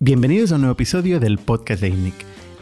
Bienvenidos a un nuevo episodio del podcast de INNIC.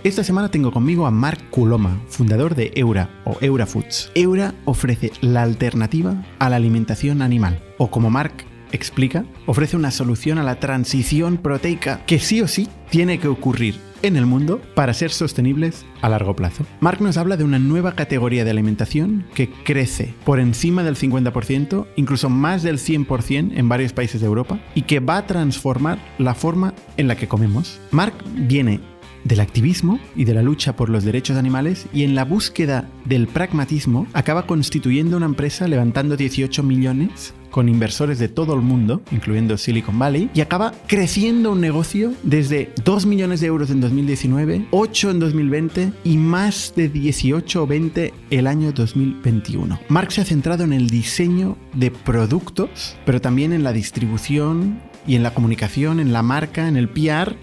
Esta semana tengo conmigo a Mark Kuloma, fundador de Eura o Eura Foods. Eura ofrece la alternativa a la alimentación animal, o como Mark explica, ofrece una solución a la transición proteica que sí o sí tiene que ocurrir en el mundo para ser sostenibles a largo plazo. Mark nos habla de una nueva categoría de alimentación que crece por encima del 50%, incluso más del 100% en varios países de Europa, y que va a transformar la forma en la que comemos. Mark viene del activismo y de la lucha por los derechos animales y en la búsqueda del pragmatismo acaba constituyendo una empresa levantando 18 millones con inversores de todo el mundo, incluyendo Silicon Valley, y acaba creciendo un negocio desde 2 millones de euros en 2019, 8 en 2020 y más de 18 o 20 el año 2021. Mark se ha centrado en el diseño de productos, pero también en la distribución y en la comunicación, en la marca, en el PR,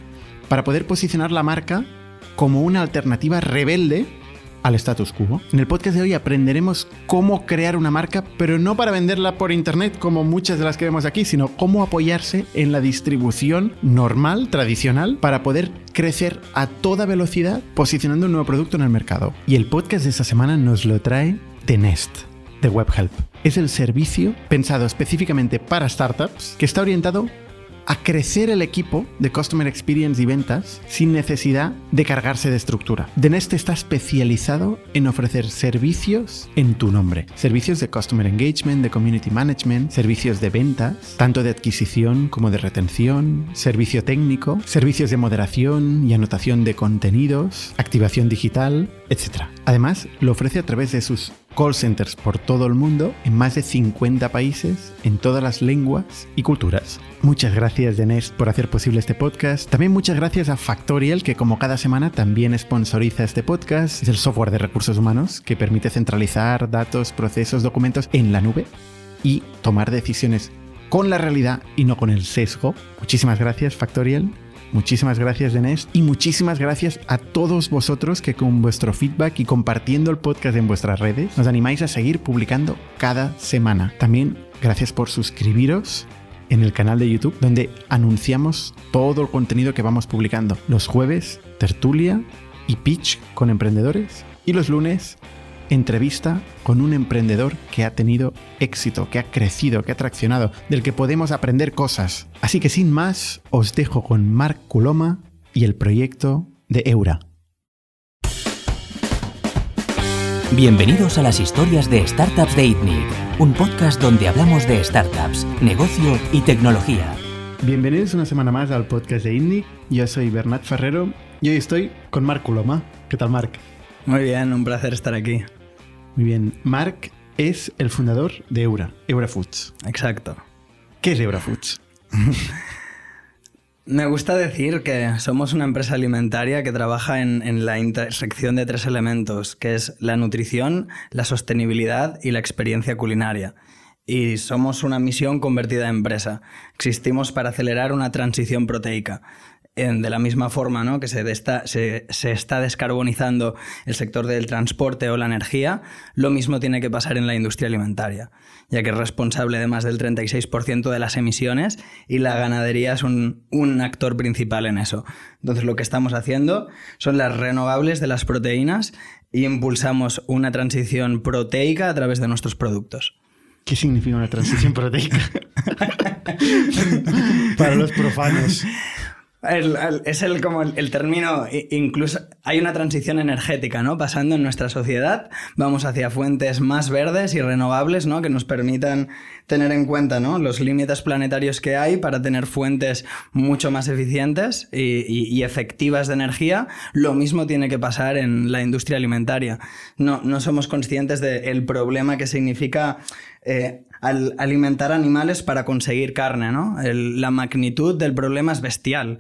para poder posicionar la marca como una alternativa rebelde al status quo. En el podcast de hoy aprenderemos cómo crear una marca, pero no para venderla por internet como muchas de las que vemos aquí, sino cómo apoyarse en la distribución normal, tradicional, para poder crecer a toda velocidad posicionando un nuevo producto en el mercado. Y el podcast de esta semana nos lo trae The Nest de WebHelp. Es el servicio pensado específicamente para startups que está orientado a crecer el equipo de Customer Experience y ventas sin necesidad de cargarse de estructura. Denest está especializado en ofrecer servicios en tu nombre. Servicios de Customer Engagement, de Community Management, servicios de ventas, tanto de adquisición como de retención, servicio técnico, servicios de moderación y anotación de contenidos, activación digital, etc. Además, lo ofrece a través de sus call centers por todo el mundo, en más de 50 países, en todas las lenguas y culturas. Muchas gracias, Denés, por hacer posible este podcast. También muchas gracias a Factorial, que como cada semana también sponsoriza este podcast. Es el software de recursos humanos que permite centralizar datos, procesos, documentos en la nube y tomar decisiones con la realidad y no con el sesgo. Muchísimas gracias, Factorial. Muchísimas gracias, Denés. Y muchísimas gracias a todos vosotros que con vuestro feedback y compartiendo el podcast en vuestras redes nos animáis a seguir publicando cada semana. También gracias por suscribiros en el canal de YouTube donde anunciamos todo el contenido que vamos publicando. Los jueves, tertulia y pitch con emprendedores. Y los lunes, entrevista con un emprendedor que ha tenido éxito, que ha crecido, que ha traccionado, del que podemos aprender cosas. Así que sin más, os dejo con Mark Kuloma y el proyecto de Eura. Bienvenidos a las historias de Startups de ITNIC, un podcast donde hablamos de startups, negocio y tecnología. Bienvenidos una semana más al podcast de ITNIC. Yo soy Bernat Ferrero y hoy estoy con Mark Kuloma. ¿Qué tal, Mark? Muy bien, un placer estar aquí. Muy bien. Mark es el fundador de Eura, Eura Foods. Exacto. ¿Qué es Eura Foods? Me gusta decir que somos una empresa alimentaria que trabaja en, la intersección de tres elementos, que es la nutrición, la sostenibilidad y la experiencia culinaria. Y somos una misión convertida en empresa. Existimos para acelerar una transición proteica de la misma forma ¿no? que se, se, está descarbonizando el sector del transporte o la energía, lo mismo tiene que pasar en la industria alimentaria, ya que es responsable de más del 36% de las emisiones y la ganadería es un, un actor principal en eso. Entonces lo que estamos haciendo son las renovables de las proteínas y impulsamos una transición proteica a través de nuestros productos. ¿Qué significa una transición proteica? Para los profanos es el, como el, término, incluso hay una transición energética, ¿no? Pasando en nuestra sociedad, vamos hacia fuentes más verdes y renovables, ¿no? Que nos permitan tener en cuenta, ¿no? Los límites planetarios que hay para tener fuentes mucho más eficientes y, efectivas de energía. Lo mismo tiene que pasar en la industria alimentaria. No, no somos conscientes del problema que significa eh, al alimentar animales para conseguir carne, ¿no? la magnitud del problema es bestial.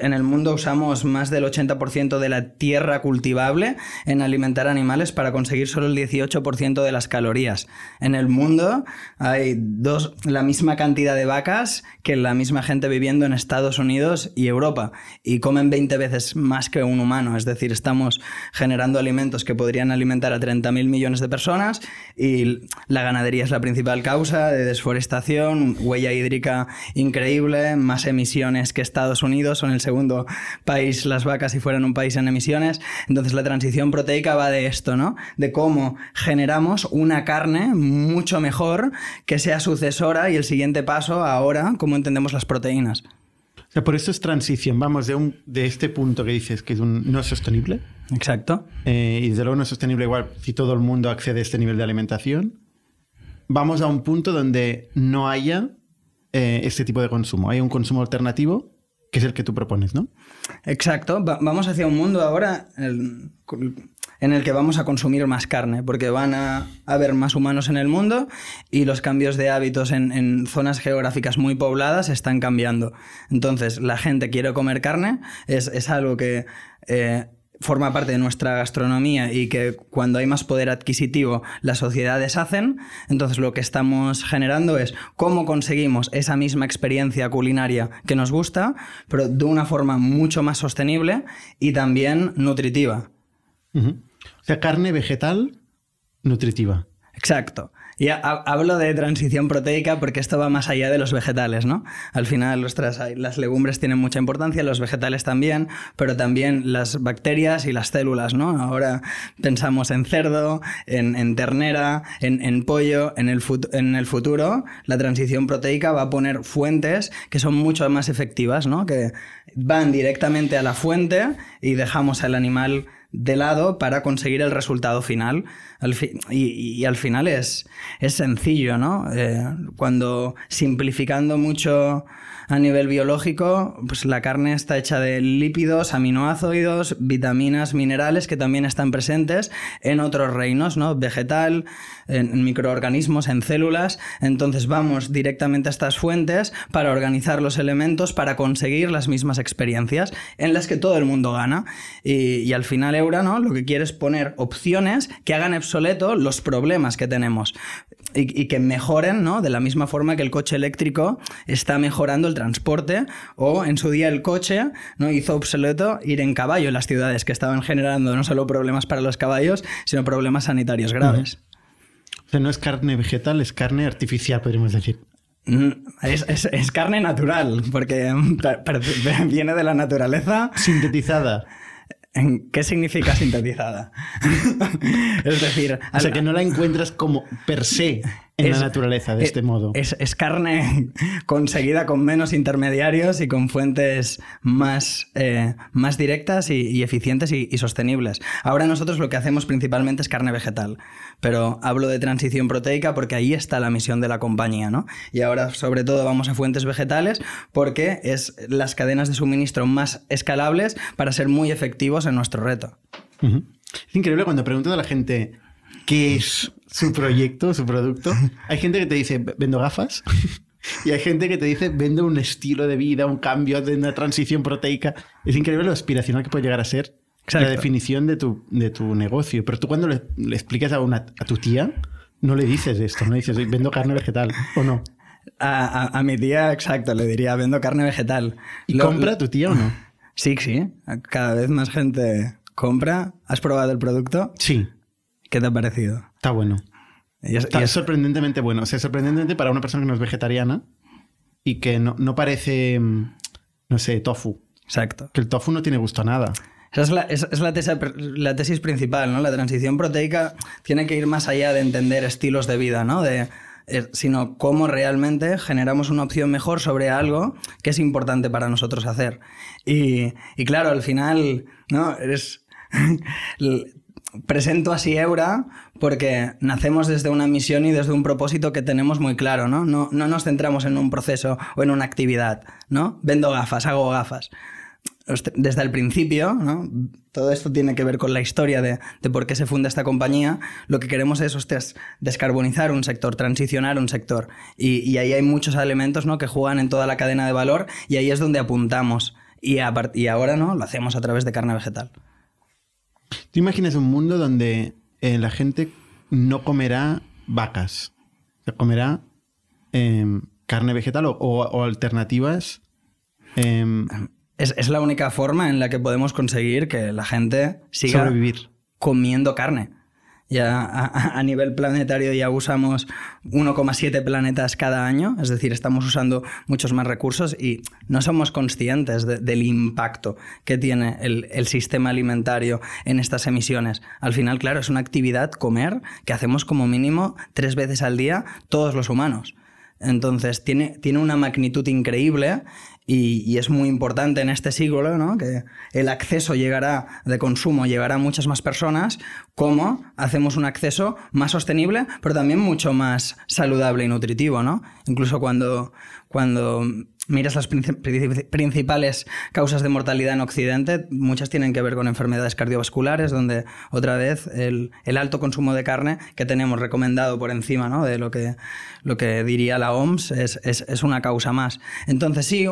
En el mundo usamos más del 80% de la tierra cultivable en alimentar animales para conseguir solo el 18% de las calorías. En el mundo hay dos, la misma cantidad de vacas que la misma gente viviendo en Estados Unidos y Europa y comen 20 veces más que un humano. Es decir, estamos generando alimentos que podrían alimentar a 30.000 millones de personas y la ganadería es la principal causa de desforestación, huella hídrica increíble, más emisiones que Estados Unidos, son el segundo país las vacas si fueran un país en emisiones. Entonces la transición proteica va de esto, ¿no? De cómo generamos una carne mucho mejor que sea sucesora y el siguiente paso ahora, cómo entendemos las proteínas. O sea, por eso es transición. Vamos de, un, de este punto que dices que es un no sostenible. Exacto. Eh, y desde luego no es sostenible igual si todo el mundo accede a este nivel de alimentación. Vamos a un punto donde no haya eh, este tipo de consumo. Hay un consumo alternativo que es el que tú propones, ¿no? Exacto. vamos hacia un mundo ahora en el que vamos a consumir más carne, porque van a haber más humanos en el mundo y los cambios de hábitos en, zonas geográficas muy pobladas están cambiando. Entonces, la gente quiere comer carne, es, algo que... Eh, forma parte de nuestra gastronomía y que cuando hay más poder adquisitivo las sociedades hacen, entonces lo que estamos generando es cómo conseguimos esa misma experiencia culinaria que nos gusta, pero de una forma mucho más sostenible y también nutritiva. O sea, carne vegetal nutritiva. Exacto. Y hablo de transición proteica porque esto va más allá de los vegetales, ¿no? Al final, las legumbres tienen mucha importancia, los vegetales también, pero también las bacterias y las células, ¿no? Ahora pensamos en cerdo, en, ternera, en, pollo, en el, en el futuro la transición proteica va a poner fuentes que son mucho más efectivas, ¿no? Que van directamente a la fuente y dejamos al animal de lado para conseguir el resultado final. y, al final es, es sencillo, ¿no? Eh, cuando simplificando mucho a nivel biológico, pues la carne está hecha de lípidos, aminoácidos, vitaminas, minerales que también están presentes en otros reinos, ¿no? Vegetal, en microorganismos, en células. Entonces vamos directamente a estas fuentes para organizar los elementos para conseguir las mismas experiencias en las que todo el mundo gana. Y, al final Eura, ¿no? Lo que quiere es poner opciones que hagan obsoleto los problemas que tenemos y, que mejoren, ¿no? De la misma forma que el coche eléctrico está mejorando el transporte o en su día el coche no hizo obsoleto ir en caballo en las ciudades que estaban generando no solo problemas para los caballos, sino problemas sanitarios graves. O sea, no es carne vegetal, es carne artificial, podríamos decir. Mm, es, carne natural, porque viene de la naturaleza. Sintetizada. ¿Qué significa sintetizada? es decir... O sea, que no la encuentras como per se en la naturaleza de este modo. Es, carne conseguida con menos intermediarios y con fuentes más, eh, más directas y, eficientes y, sostenibles. Ahora nosotros lo que hacemos principalmente es carne vegetal, pero hablo de transición proteica porque ahí está la misión de la compañía, ¿no? Y ahora sobre todo vamos a fuentes vegetales porque es las cadenas de suministro más escalables para ser muy efectivos en nuestro reto. Es increíble cuando pregunto a la gente qué es su proyecto, su producto. Hay gente que te dice, vendo gafas. Y hay gente que te dice, vendo un estilo de vida, un cambio de una transición proteica. Es increíble lo aspiracional que puede llegar a ser la definición de tu, de tu negocio. Pero tú cuando le, explicas a, una, a tu tía, no le dices esto, no le dices, vendo carne vegetal, ¿o no? A, a, mi tía, exacto, le diría, vendo carne vegetal. ¿Y compra tu tía o no? Sí, sí. Cada vez más gente compra. ¿Has probado el producto? Sí. ¿Qué te ha parecido? Está bueno. Y es, Está sorprendentemente bueno. O sea, sorprendentemente para una persona que no es vegetariana y que no, parece, mm, no sé, tofu. Exacto. Que el tofu no tiene gusto a nada. Esa es, la, es, la, tesis, la, tesis, principal, ¿no? La transición proteica tiene que ir más allá de entender estilos de vida, ¿no? De, eh, sino cómo realmente generamos una opción mejor sobre algo que es importante para nosotros hacer. Y, y claro, al final, ¿no? Eres presento así Eura porque nacemos desde una misión y desde un propósito que tenemos muy claro, ¿no? No, no nos centramos en un proceso o en una actividad, ¿no? Vendo gafas, hago gafas. Desde el principio, ¿no? todo esto tiene que ver con la historia de, de, por qué se funda esta compañía. Lo que queremos es descarbonizar un sector, transicionar un sector. Y, y, ahí hay muchos elementos ¿no? que juegan en toda la cadena de valor y ahí es donde apuntamos. Y, y ahora ¿no? lo hacemos a través de carne vegetal. ¿Tú imaginas un mundo donde eh, la gente no comerá vacas? Se comerá em, carne vegetal o, alternativas. Em, es, la única forma en la que podemos conseguir que la gente siga sobrevivir. comiendo carne. Ya a, nivel planetario ya usamos 1,7 planetas cada año, es decir, estamos usando muchos más recursos y no somos conscientes del impacto que tiene el, el, sistema alimentario en estas emisiones. Al final, claro, es una actividad comer que hacemos como mínimo tres veces al día todos los humanos. Entonces tiene, tiene una magnitud increíble y, es muy importante en este siglo ¿no? que el acceso llegará de consumo llegará a muchas más personas, como hacemos un acceso más sostenible, pero también mucho más saludable y nutritivo. ¿no? Incluso cuando, cuando miras las principales causas de mortalidad en Occidente, muchas tienen que ver con enfermedades cardiovasculares, donde otra vez el, alto consumo de carne que tenemos recomendado por encima ¿no? de lo que, lo que diría la OMS es, una causa más. Entonces sí,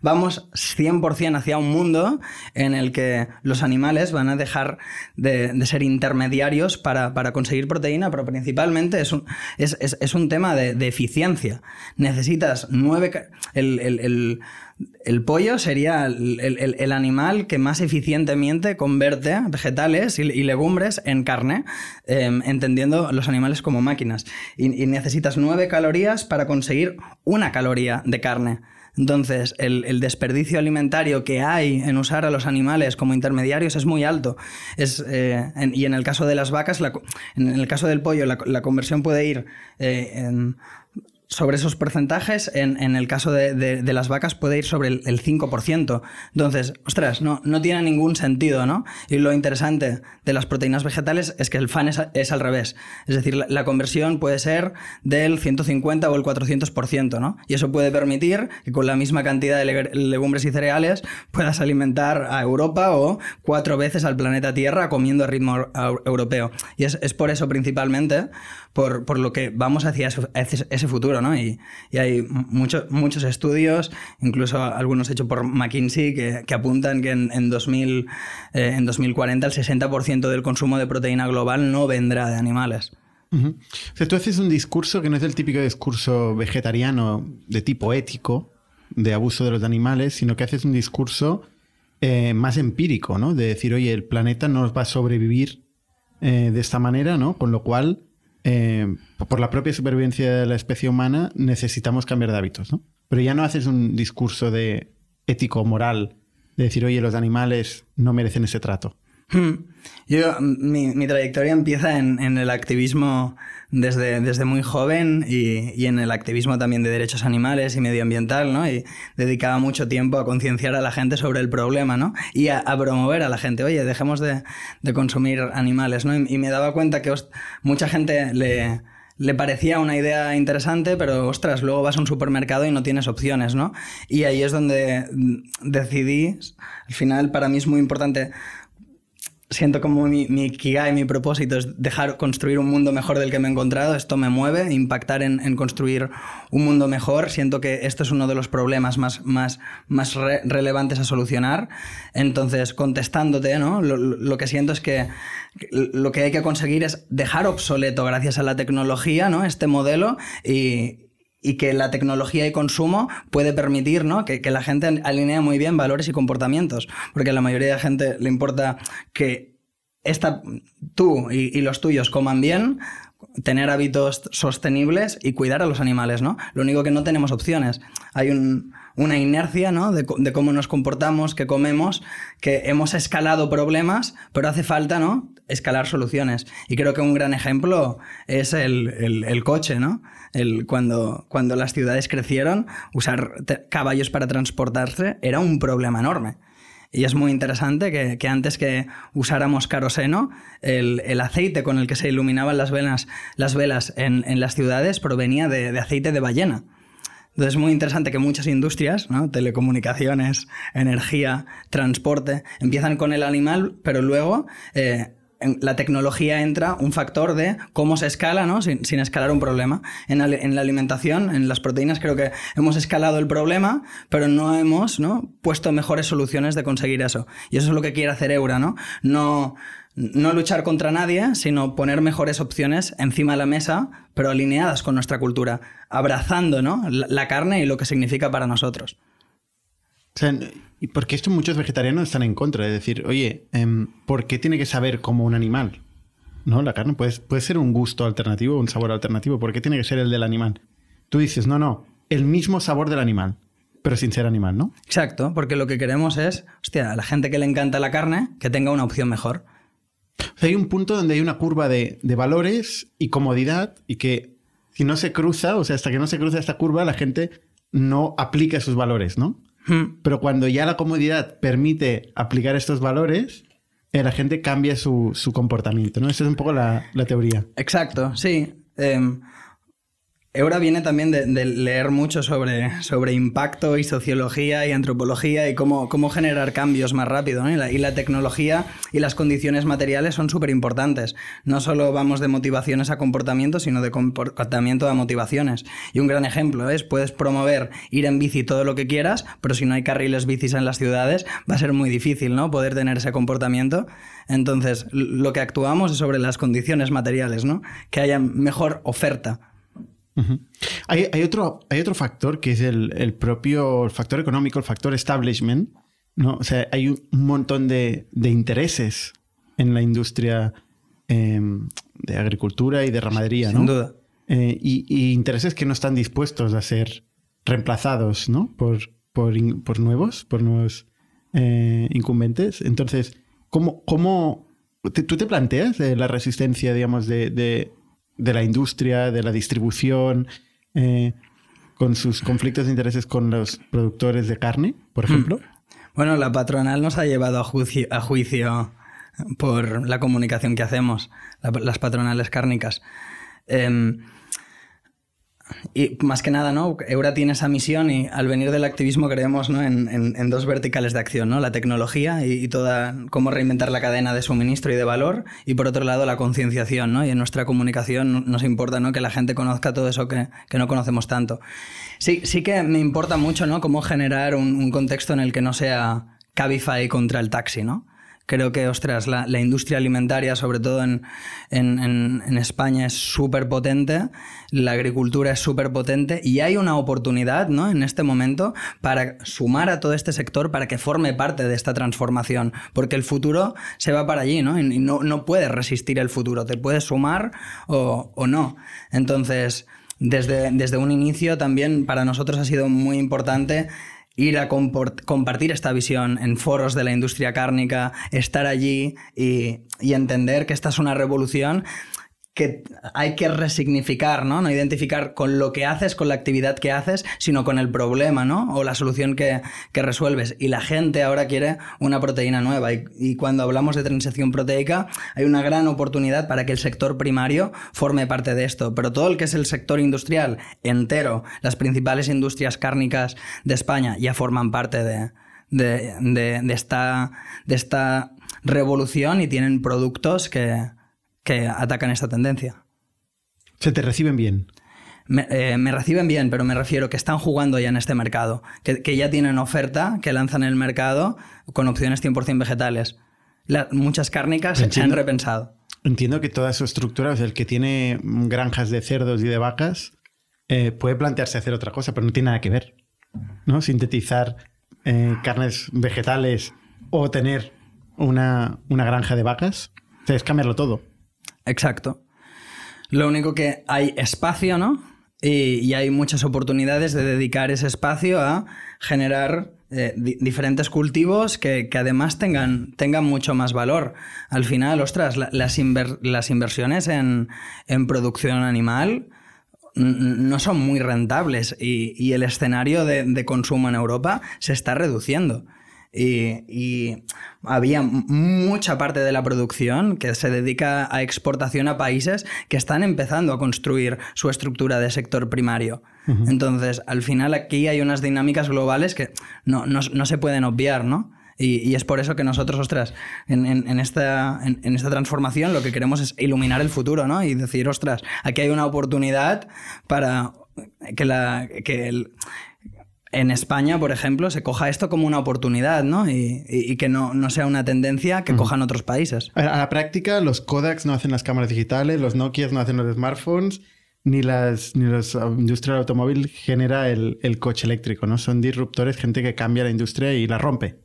vamos 100% hacia un mundo en el que los animales van a dejar de, ser intermediarios para, conseguir proteína, pero principalmente es un, es, un tema de, de, eficiencia. Necesitas nueve el, pollo sería el, animal que más eficientemente convierte vegetales y, legumbres en carne, em, entendiendo los animales como máquinas. Y, necesitas nueve calorías para conseguir una caloría de carne. Entonces, el, desperdicio alimentario que hay en usar a los animales como intermediarios es muy alto. Es, eh, y en el caso de las vacas, en el caso del pollo, la, conversión puede ir eh, sobre esos porcentajes, en, el caso de, las vacas puede ir sobre el, 5%. Entonces, ostras, no, no tiene ningún sentido, ¿no? Y lo interesante de las proteínas vegetales es que el fan es, al revés. Es decir, la, conversión puede ser del 150 o el 400%, ¿no? Y eso puede permitir que con la misma cantidad de legumbres y cereales puedas alimentar a Europa o cuatro veces al planeta Tierra comiendo a ritmo europeo. Y es, es por eso principalmente por, por lo que vamos hacia ese, futuro, Y, hay muchos muchos estudios, incluso algunos hechos por McKinsey, que, apuntan que en, en, 2000, eh, en 2040 el 60% del consumo de proteína global no vendrá de animales. O sea, tú haces un discurso que no es el típico discurso vegetariano de tipo ético, de abuso de los animales, sino que haces un discurso eh, más empírico, ¿no? De decir, oye, el planeta no va a sobrevivir eh, de esta manera, ¿no? Con lo cual eh, por la propia supervivencia de la especie humana, necesitamos cambiar de hábitos, ¿no? Pero ya no haces un discurso de ético, moral, de decir, oye, los animales no merecen ese trato. Yo, mi, trayectoria empieza en, el activismo desde, desde muy joven y, en el activismo también de derechos animales y medioambiental, ¿no? Y dedicaba mucho tiempo a concienciar a la gente sobre el problema, ¿no? Y a, promover a la gente, oye, dejemos de, consumir animales, ¿no? Y, me daba cuenta que mucha gente le, le parecía una idea interesante, pero ostras, luego vas a un supermercado y no tienes opciones, ¿no? Y ahí es donde decidí, al final para mí es muy importante siento como mi, mi y mi propósito es dejar construir un mundo mejor del que me he encontrado. Esto me mueve, impactar en, construir un mundo mejor. Siento que esto es uno de los problemas más, más, más relevantes a solucionar. Entonces, contestándote, ¿no? Lo, que siento es que lo que hay que conseguir es dejar obsoleto, gracias a la tecnología, ¿no? Este modelo y, y que la tecnología y consumo puede permitir ¿no? que, la gente alinee muy bien valores y comportamientos, porque a la mayoría de la gente le importa que esta, tú y, los tuyos coman bien, tener hábitos sostenibles y cuidar a los animales, ¿no? Lo único que no tenemos opciones. Hay una inercia, ¿no? De, cómo nos comportamos, que comemos, que hemos escalado problemas, pero hace falta, ¿no? Escalar soluciones. Y creo que un gran ejemplo es el, el, el coche, ¿no? El, cuando, cuando las ciudades crecieron, usar caballos para transportarse era un problema enorme. Y es muy interesante que, que antes que usáramos caroseno, el, el, aceite con el que se iluminaban las velas, las velas en, en las ciudades provenía de, de, aceite de ballena. Entonces es muy interesante que muchas industrias, ¿no? telecomunicaciones, energía, transporte, empiezan con el animal, pero luego eh, la tecnología entra un factor de cómo se escala, ¿no? Sin, escalar un problema. En la, alimentación, en las proteínas, creo que hemos escalado el problema, pero no hemos puesto mejores soluciones de conseguir eso. Y eso es lo que quiere hacer Eura, ¿no? No, no luchar contra nadie, sino poner mejores opciones encima de la mesa, pero alineadas con nuestra cultura, abrazando ¿no? la carne y lo que significa para nosotros. O sea, y porque esto muchos vegetarianos están en contra, de decir, oye, em, ¿por qué tiene que saber como un animal? ¿no? La carne puede, puede ser un gusto alternativo, un sabor alternativo. ¿Por qué tiene que ser el del animal? Tú dices, no, no, el mismo sabor del animal, pero sin ser animal, ¿no? Exacto, porque lo que queremos es, hostia, a la gente que le encanta la carne, que tenga una opción mejor. hay un punto donde hay una curva de, valores y comodidad y que si no se cruza, o sea, hasta que no se cruza esta curva, la gente no aplica esos valores, ¿no? Hmm. Pero cuando ya la comodidad permite aplicar estos valores, eh, la gente cambia su, comportamiento, ¿no? Esa es un poco la, teoría. Exacto, sí. Em, Eura viene también de, leer mucho sobre, sobre, impacto y sociología y antropología y cómo, cómo generar cambios más rápido. Y, la, tecnología y las condiciones materiales son súper importantes. No solo vamos de motivaciones a comportamiento, sino de comportamiento a motivaciones. Y un gran ejemplo es, puedes promover ir en bici todo lo que quieras, pero si no hay carriles bicis en las ciudades, va a ser muy difícil ¿no? poder tener ese comportamiento. Entonces, lo que actuamos es sobre las condiciones materiales, ¿no? que haya mejor oferta hay, otro, hay otro factor que es el, propio factor económico, el factor establishment. ¿no? O sea, hay un montón de, intereses en la industria em, de agricultura y de ramadería, Sin duda. Eh, y, intereses que no están dispuestos a ser reemplazados ¿no? por, por, nuevos, por nuevos eh, incumbentes. Entonces, ¿cómo, cómo tú te planteas la resistencia, digamos, de de la industria, de la distribución, eh, con sus conflictos de intereses con los productores de carne, por hmm. ejemplo? Bueno, la patronal nos ha llevado a juicio, a juicio por la comunicación que hacemos, las patronales cárnicas. Em, y más que nada, ¿no? Eura tiene esa misión y al venir del activismo creemos ¿no? en, dos verticales de acción, ¿no? La tecnología y, toda cómo reinventar la cadena de suministro y de valor y por otro lado la concienciación, ¿no? Y en nuestra comunicación nos importa, ¿no? Que la gente conozca todo eso que, no conocemos tanto. Sí, sí que me importa mucho, ¿no? Cómo generar un, un contexto en el que no sea Cabify contra el taxi, ¿no? Creo que, ostras, la, industria alimentaria, sobre todo en, España, es súper potente, la agricultura es súper potente y hay una oportunidad ¿no? en este momento para sumar a todo este sector para que forme parte de esta transformación, porque el futuro se va para allí ¿no? y no, no puedes resistir el futuro, te puedes sumar o, o no. Entonces, desde, desde un inicio también para nosotros ha sido muy importante ir a compartir esta visión en foros de la industria cárnica, estar allí y, y entender que esta es una revolución que hay que resignificar, ¿no? No identificar con lo que haces, con la actividad que haces, sino con el problema, ¿no? O la solución que, resuelves. Y la gente ahora quiere una proteína nueva. Y, cuando hablamos de transición proteica, hay una gran oportunidad para que el sector primario forme parte de esto. Pero todo el que es el sector industrial entero, las principales industrias cárnicas de España ya forman parte de, de esta, de esta revolución y tienen productos que que atacan esta tendencia. ¿Se te reciben bien? Eh, me, reciben bien, pero me refiero que están jugando ya en este mercado, que, ya tienen oferta, que lanzan el mercado con opciones 100% vegetales. muchas cárnicas se han repensado. Entiendo que toda su estructura, o el que tiene granjas de cerdos y de vacas, eh, puede plantearse hacer otra cosa, pero no tiene nada que ver. ¿no? Sintetizar eh, carnes vegetales o tener una, una granja de vacas, es cambiarlo todo. Exacto. Lo único que hay espacio, ¿no? Y, hay muchas oportunidades de dedicar ese espacio a generar eh, diferentes cultivos que, además tengan, tengan, mucho más valor. Al final, ostras, las, inversiones en, producción animal no son muy rentables y, el escenario de, consumo en Europa se está reduciendo. Y, había mucha parte de la producción que se dedica a exportación a países que están empezando a construir su estructura de sector primario. Entonces, al final aquí hay unas dinámicas globales que no, se pueden obviar, ¿no? Y, es por eso que nosotros, ostras, en, esta, en, esta, transformación lo que queremos es iluminar el futuro, ¿no? Y decir, ostras, aquí hay una oportunidad para que, la, que el, en España, por ejemplo, se coja esto como una oportunidad, ¿no? Y, que no, no, sea una tendencia que cojan otros países. A la práctica, los Kodaks no hacen las cámaras digitales, los Nokia no hacen los smartphones, ni las ni los uh, industria del automóvil genera el, coche eléctrico, ¿no? Son disruptores, gente que cambia la industria y la rompe.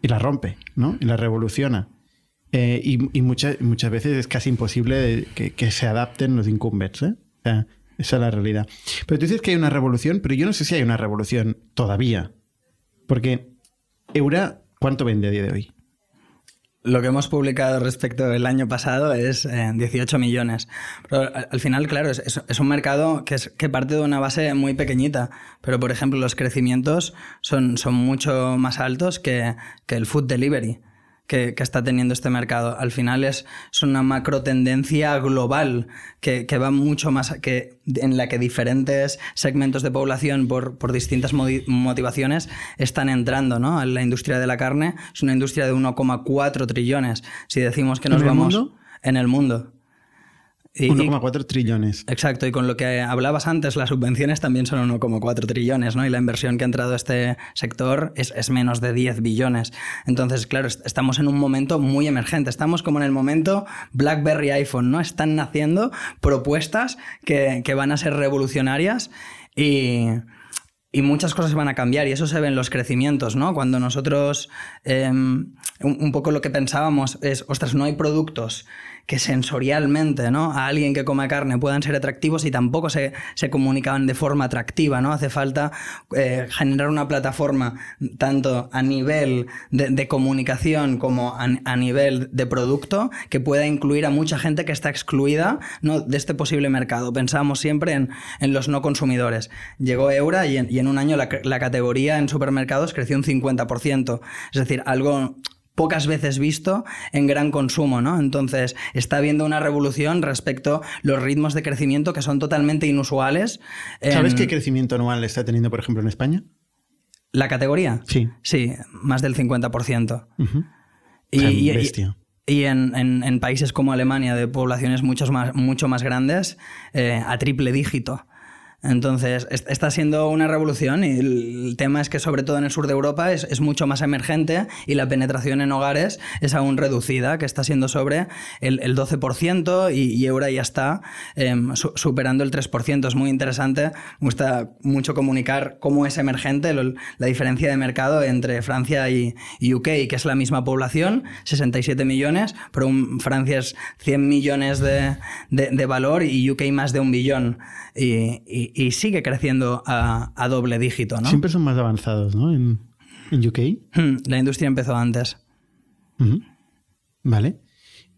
Y la rompe, ¿no? Y la revoluciona. Eh, y, muchas, muchas veces es casi imposible que, se adapten los incumbents. ¿eh? Esa es la realidad. Pero tú dices que hay una revolución, pero yo no sé si hay una revolución todavía. Porque Eura, ¿cuánto vende a día de hoy? Lo que hemos publicado respecto del año pasado es 18 eh, millones. Pero al final, claro, es, un mercado que, parte de una base muy pequeñita. Pero, por ejemplo, los crecimientos son, mucho más altos que el food delivery que, está teniendo este mercado. Al final es, una macro tendencia global que, va mucho más, que, en la que diferentes segmentos de población por, por distintas motivaciones están entrando ¿no? en la industria de la carne. Es una industria de 1,4 trillones. Si decimos que nos vamos en el mundo. 1,4 trillones. Exacto, y con lo que hablabas antes, las subvenciones también son 1,4 trillones, ¿no? Y la inversión que ha entrado a este sector es, es, menos de 10 billones. Entonces, claro, estamos en un momento muy emergente. Estamos como en el momento BlackBerry iPhone, ¿no? Están naciendo propuestas que, que van a ser revolucionarias y y muchas cosas van a cambiar y eso se ve en los crecimientos, ¿no? Cuando nosotros em, un, poco lo que pensábamos es, ostras, no hay productos que sensorialmente ¿no? a alguien que come carne puedan ser atractivos y tampoco se, se comunicaban de forma atractiva. ¿no? Hace falta eh, generar una plataforma tanto a nivel de, comunicación como a, nivel de producto que pueda incluir a mucha gente que está excluida ¿no? de este posible mercado. Pensamos siempre en, en los no consumidores. Llegó Eura y en, y en un año la, la categoría en supermercados creció un 50%. Es decir, algo pocas veces visto en gran consumo, ¿no? Entonces, está habiendo una revolución respecto a los ritmos de crecimiento que son totalmente inusuales. ¿Sabes qué crecimiento anual está teniendo, por ejemplo, en España? ¿La categoría? Sí. Sí, más del 50%. y, bestia. Y en, países como Alemania, de poblaciones mucho más, mucho más grandes, eh, a triple dígito. Entonces, está siendo una revolución y el tema es que sobre todo en el sur de Europa es, mucho más emergente y la penetración en hogares es aún reducida, que está siendo sobre el, 12% y, y, ya está em, superando el 3%. Es muy interesante, me gusta mucho comunicar cómo es emergente la diferencia de mercado entre Francia y, UK, que es la misma población, 67 millones, pero Francia es 100 millones de, valor y UK más de un billón. y, sigue creciendo a, doble dígito, ¿no? Siempre son más avanzados, ¿no? En, UK. Hmm, la industria empezó antes. Vale.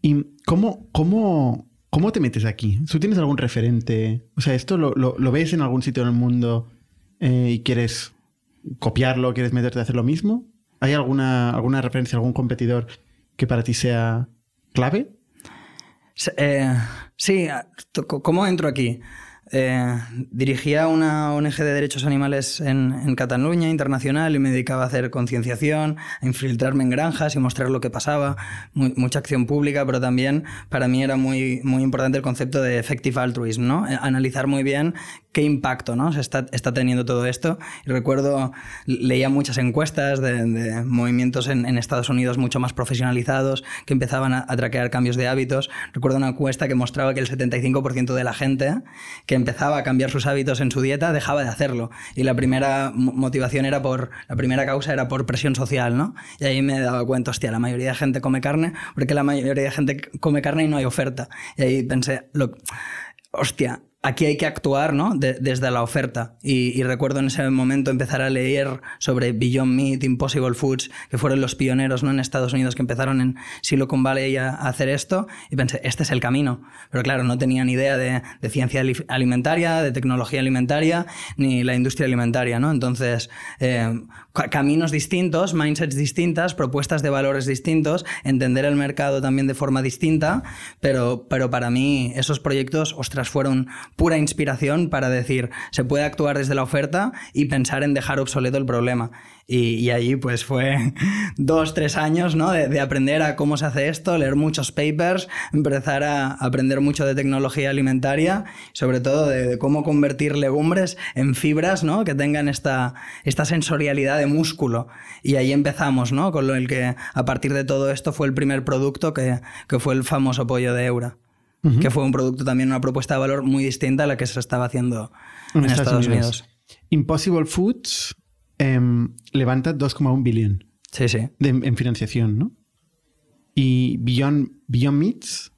¿Y cómo, cómo, cómo te metes aquí? ¿Tú tienes algún referente? O sea, ¿esto lo, ves en algún sitio del mundo eh, y quieres copiarlo, quieres meterte a hacer lo mismo? ¿Hay alguna, alguna referencia, algún competidor que para ti sea clave? Eh, sí, ¿cómo entro aquí? Eh, dirigía una ONG de derechos animales en, Cataluña, internacional, y me dedicaba a hacer concienciación, a infiltrarme en granjas y mostrar lo que pasaba, mucha acción pública, pero también para mí era muy, muy importante el concepto de effective altruism, ¿no? Eh, analizar muy bien qué impacto ¿no? se está, está, teniendo todo esto. Y recuerdo, leía muchas encuestas de, movimientos en, Estados Unidos mucho más profesionalizados que empezaban a, traquear cambios de hábitos. Recuerdo una encuesta que mostraba que el 75% de la gente que empezaba a cambiar sus hábitos en su dieta dejaba de hacerlo. Y la primera motivación era por, la primera causa era por presión social, ¿no? Y ahí me daba cuenta, hostia, la mayoría de gente come carne porque la mayoría de gente come carne y no hay oferta. Y ahí pensé, lo, hostia, aquí hay que actuar ¿no? desde la oferta. Y, recuerdo en ese momento empezar a leer sobre Beyond Meat, Impossible Foods, que fueron los pioneros ¿no? en Estados Unidos que empezaron en Silicon Valley a, hacer esto. Y pensé, este es el camino. Pero claro, no tenía ni idea de, ciencia alimentaria, de tecnología alimentaria, ni la industria alimentaria. ¿no? Entonces, eh, caminos distintos, mindsets distintas, propuestas de valores distintos, entender el mercado también de forma distinta. Pero, pero para mí esos proyectos, ostras, fueron pura inspiración para decir, se puede actuar desde la oferta y pensar en dejar obsoleto el problema. Y, y allí pues fue dos, tres años ¿no? de, aprender a cómo se hace esto, leer muchos papers, empezar a aprender mucho de tecnología alimentaria, sobre todo de, cómo convertir legumbres en fibras ¿no? que tengan esta, esta sensorialidad de músculo. Y ahí empezamos, ¿no? con lo el que a partir de todo esto fue el primer producto que, que fue el famoso pollo de Eura que fue un producto también, una propuesta de valor muy distinta a la que se estaba haciendo en, Estados, Unidos. Impossible Foods em, levanta 2,1 billón. Sí, sí. en financiación, ¿no? Y Beyond, Beyond Meats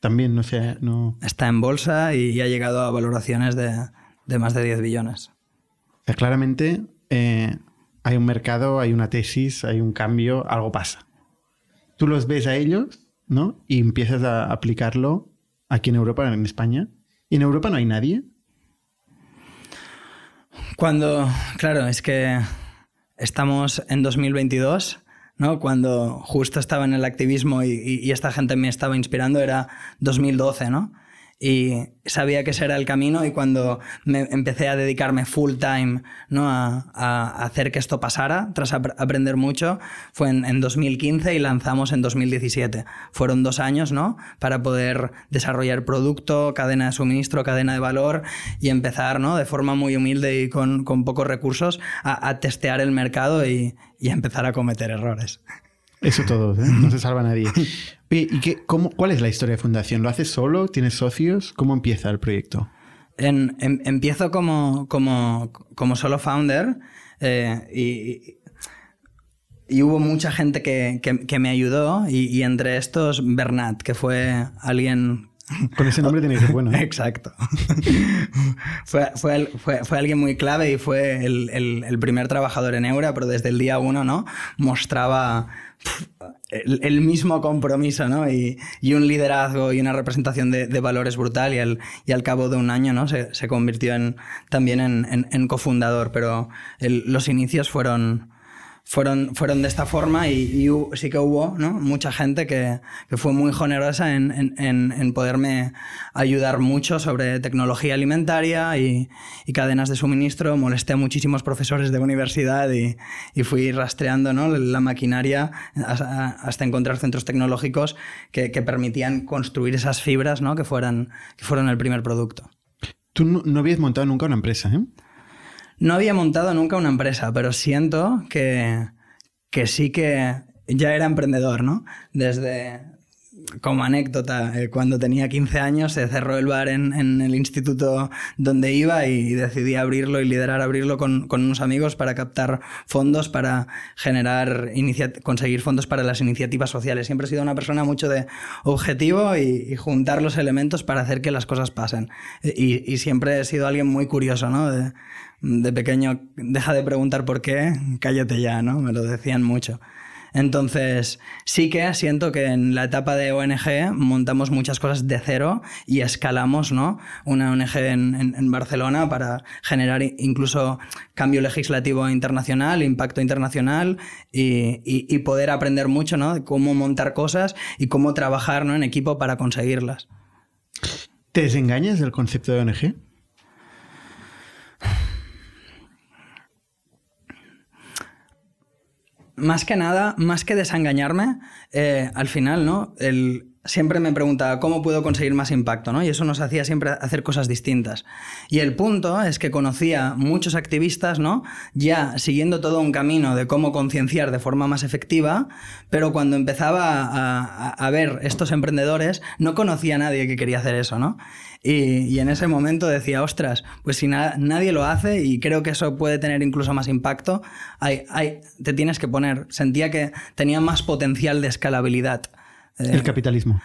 también, no sé, no... Está en bolsa y ha llegado a valoraciones de, de más de 10 billones. O sea, claramente eh, hay un mercado, hay una tesis, hay un cambio, algo pasa. Tú los ves a ellos, ¿no? Y empiezas a aplicarlo aquí en Europa, en España. ¿Y en Europa no hay nadie? Cuando, claro, es que estamos en 2022, ¿no? Cuando justo estaba en el activismo y, y esta gente me estaba inspirando, era 2012, ¿no? Y sabía que ese era el camino y cuando empecé a dedicarme full time ¿no? a, hacer que esto pasara, tras ap aprender mucho, fue en, en, 2015 y lanzamos en 2017. Fueron dos años ¿no? para poder desarrollar producto, cadena de suministro, cadena de valor y empezar ¿no? de forma muy humilde y con, con pocos recursos a, testear el mercado y, y empezar a cometer errores. Eso todo, ¿eh? no se salva nadie. Oye, ¿y qué, cómo, cuál es la historia de Fundación? ¿Lo haces solo? ¿Tienes socios? ¿Cómo empieza el proyecto? En, en, empiezo como, como, como, solo founder eh, y, y, hubo mucha gente que, que, que me ayudó y, y, entre estos Bernat, que fue alguien con ese nombre tiene que ser bueno. ¿eh? Exacto. fue, fue, fue, fue, alguien muy clave y fue el, el, el, primer trabajador en Eura, pero desde el día uno ¿no? mostraba el, mismo compromiso ¿no? y, un liderazgo y una representación de, valores brutal y al, cabo de un año ¿no? se, convirtió en, también en cofundador, pero los inicios fueron, fueron, fueron de esta forma y, y sí que hubo ¿no? mucha gente que, que, fue muy generosa en, en, en, poderme ayudar mucho sobre tecnología alimentaria y, y, cadenas de suministro. Molesté a muchísimos profesores de universidad y, y fui rastreando ¿no? la maquinaria hasta, encontrar centros tecnológicos que, que permitían construir esas fibras ¿no? que, fueran, que fueron el primer producto. Tú no, no habías montado nunca una empresa, ¿eh? No había montado nunca una empresa, pero siento que, que sí que ya era emprendedor, ¿no? Desde, como anécdota, eh, cuando tenía 15 años se cerró el bar en, en, el instituto donde iba y decidí abrirlo y liderar abrirlo con, con unos amigos para captar fondos, para generar, conseguir fondos para las iniciativas sociales. Siempre he sido una persona mucho de objetivo y, juntar los elementos para hacer que las cosas pasen. Y, y siempre he sido alguien muy curioso, ¿no? De pequeño, deja de preguntar por qué, cállate ya, ¿no? Me lo decían mucho. Entonces, sí que siento que en la etapa de ONG montamos muchas cosas de cero y escalamos, ¿no? Una ONG en, en, Barcelona para generar incluso cambio legislativo internacional, impacto internacional y, y, y, poder aprender mucho, ¿no? De cómo montar cosas y cómo trabajar ¿no? en equipo para conseguirlas. ¿Te desengañas del concepto de ONG? Más que nada, más que desengañarme, eh, al final, ¿no? El, siempre me preguntaba cómo puedo conseguir más impacto, ¿no? Y eso nos hacía siempre hacer cosas distintas. Y el punto es que conocía muchos activistas, ¿no? Ya siguiendo todo un camino de cómo concienciar de forma más efectiva, pero cuando empezaba a, a, a, ver estos emprendedores, no conocía a nadie que quería hacer eso, ¿no? Y, en ese momento decía, ostras, pues si na nadie lo hace y creo que eso puede tener incluso más impacto, te tienes que poner. Sentía que tenía más potencial de escalabilidad. El capitalismo.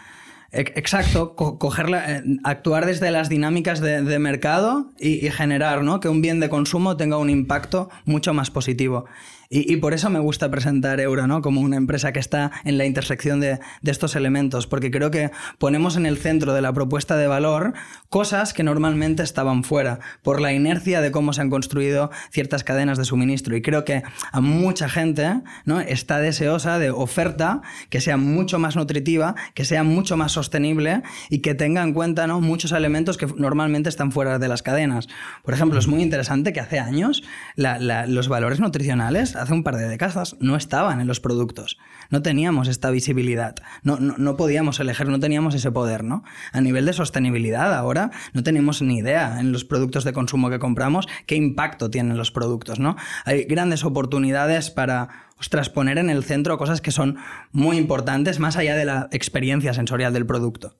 Exacto, co cogerla, eh, actuar desde las dinámicas de, de mercado y, y, generar ¿no? que un bien de consumo tenga un impacto mucho más positivo. Y, y, por eso me gusta presentar Euro ¿no? como una empresa que está en la intersección de, de, estos elementos, porque creo que ponemos en el centro de la propuesta de valor cosas que normalmente estaban fuera, por la inercia de cómo se han construido ciertas cadenas de suministro. Y creo que a mucha gente ¿no? está deseosa de oferta que sea mucho más nutritiva, que sea mucho más sostenible y que tenga en cuenta ¿no? muchos elementos que normalmente están fuera de las cadenas. Por ejemplo, es muy interesante que hace años la, la, los valores nutricionales hace un par de décadas no estaban en los productos. No teníamos esta visibilidad. No, no, no, podíamos elegir, no teníamos ese poder, ¿no? A nivel de sostenibilidad, ahora no tenemos ni idea en los productos de consumo que compramos qué impacto tienen los productos, ¿no? Hay grandes oportunidades para ostras, poner en el centro cosas que son muy importantes más allá de la experiencia sensorial del producto,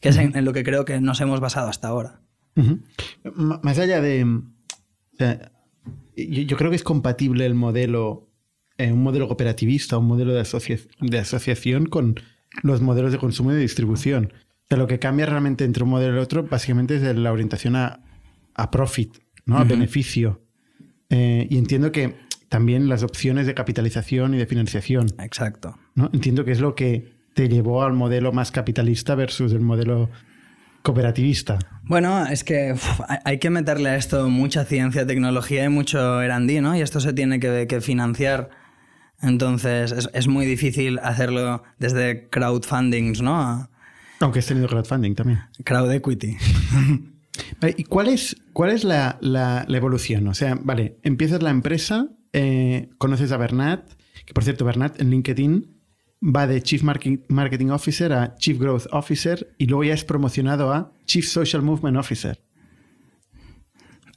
que es en, en lo que creo que nos hemos basado hasta ahora. Uh -huh. Más allá de... O sea, yo, yo, creo que es compatible el modelo eh, un modelo cooperativista, un modelo de, de asociación con los modelos de consumo y de distribución. O sea, lo que cambia realmente entre un modelo y otro básicamente es la orientación a, profit, ¿no? a beneficio. Eh, y entiendo que también las opciones de capitalización y de financiación. Exacto. ¿no? Entiendo que es lo que te llevó al modelo más capitalista versus el modelo cooperativista. Bueno, es que hay que meterle a esto mucha ciencia, tecnología y mucho erandí, ¿no? Y esto se tiene que, financiar. Entonces es, muy difícil hacerlo desde crowdfundings, ¿no? Aunque has tenido crowdfunding también. Crowd equity. ¿Y cuál es, cuál es la, evolución? O sea, vale, empiezas la empresa, eh, conoces a Bernat, que por cierto, Bernat en LinkedIn va de Chief Marketing Officer a Chief Growth Officer y luego ya es promocionado a Chief Social Movement Officer.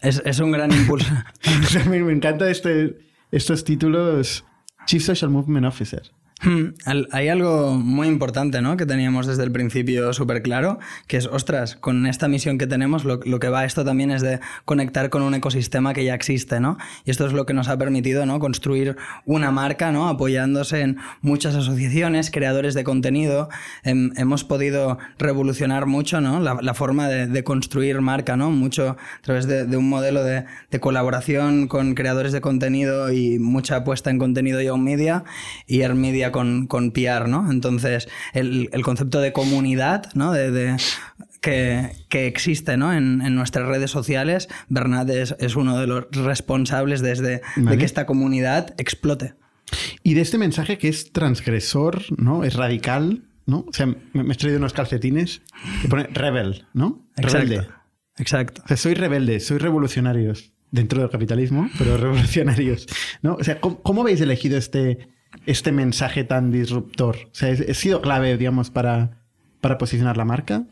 Es, un gran impulso. me, me encantan este, estos títulos Chief Social Movement Officer. Hmm, hay algo muy importante, ¿no? Que teníamos desde el principio súper claro, que es, ostras, con esta misión que tenemos, lo, que va esto también es de conectar con un ecosistema que ya existe, ¿no? Y esto es lo que nos ha permitido, ¿no? Construir una marca, ¿no? Apoyándose en muchas asociaciones, creadores de contenido. hemos podido revolucionar mucho, ¿no? La, forma de, construir marca, ¿no? Mucho a través de, un modelo de, colaboración con creadores de contenido y mucha apuesta en contenido y media y Air Media con, con PR, ¿no? Entonces, el, concepto de comunidad, ¿no? De, que, existe ¿no? en, nuestras redes sociales, Bernat es, uno de los responsables desde de que esta comunidad explote. Y de este mensaje que es transgresor, ¿no? Es radical, ¿no? O sea, me, he traído unos calcetines que pone rebel, ¿no? Rebelde. Exacto. O sea, soy rebelde, soy revolucionarios dentro del capitalismo, pero revolucionarios, ¿no? O sea, cómo habéis elegido este, este mensaje tan disruptor? O sea, ¿ha sido clave, digamos, para, para posicionar la marca?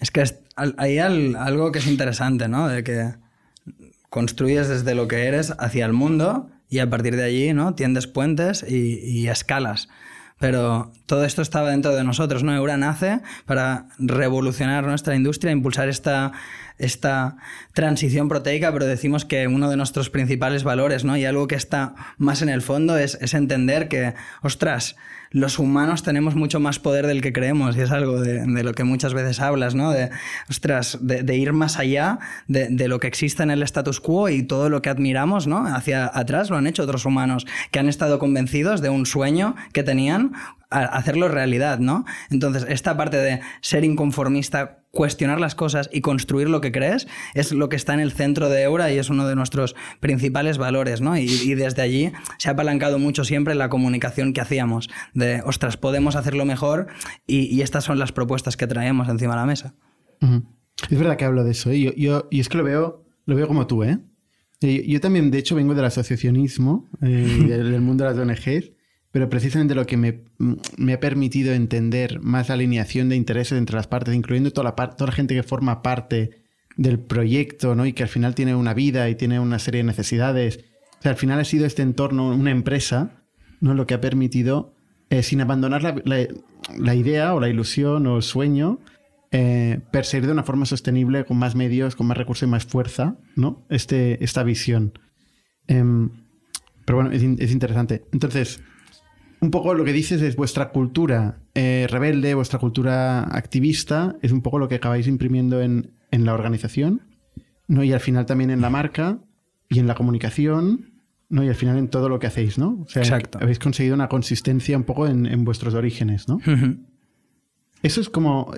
Es que hay algo que es interesante, ¿no? De que construyes desde lo que eres hacia el mundo y a partir de allí, ¿no? Tiendes puentes y, y escalas. Pero todo esto estaba dentro de nosotros, ¿no? Eura nace para revolucionar nuestra industria, impulsar esta, esta transición proteica, pero decimos que uno de nuestros principales valores, ¿no? Y algo que está más en el fondo es, es entender que, ostras, los humanos tenemos mucho más poder del que creemos y es algo de, lo que muchas veces hablas, ¿no? De, ostras, de, ir más allá de, lo que existe en el status quo y todo lo que admiramos, ¿no? Hacia atrás lo han hecho otros humanos que han estado convencidos de un sueño que tenían hacerlo realidad, ¿no? Entonces, esta parte de ser inconformista, cuestionar las cosas y construir lo que crees es lo que está en el centro de Eura y es uno de nuestros principales valores, ¿no? Y, desde allí se ha apalancado mucho siempre la comunicación que hacíamos, de, ostras, podemos hacerlo mejor y, estas son las propuestas que traemos encima de la mesa. Es verdad que hablo de eso, ¿eh? yo, y es que lo veo, lo veo como tú, ¿eh? Yo, también, de hecho, vengo del asociacionismo, eh, del, mundo de las ONGs, pero precisamente lo que me, ha permitido entender más la alineación de intereses entre las partes, incluyendo toda la, toda la gente que forma parte del proyecto, ¿no? Y que al final tiene una vida y tiene una serie de necesidades. O sea, al final ha sido este entorno, una empresa, ¿no? Lo que ha permitido, eh, sin abandonar la, idea o la ilusión o el sueño, eh, perseguir de una forma sostenible, con más medios, con más recursos y más fuerza, ¿no? Este, esta visión. Em, pero bueno, es, es interesante. Entonces, un poco lo que dices es vuestra cultura eh, rebelde, vuestra cultura activista, es un poco lo que acabáis imprimiendo en, la organización, ¿no? Y al final también en la marca y en la comunicación, ¿no? Y al final en todo lo que hacéis, ¿no? O sea, Exacto. habéis conseguido una consistencia un poco en, vuestros orígenes, ¿no? Eso es como.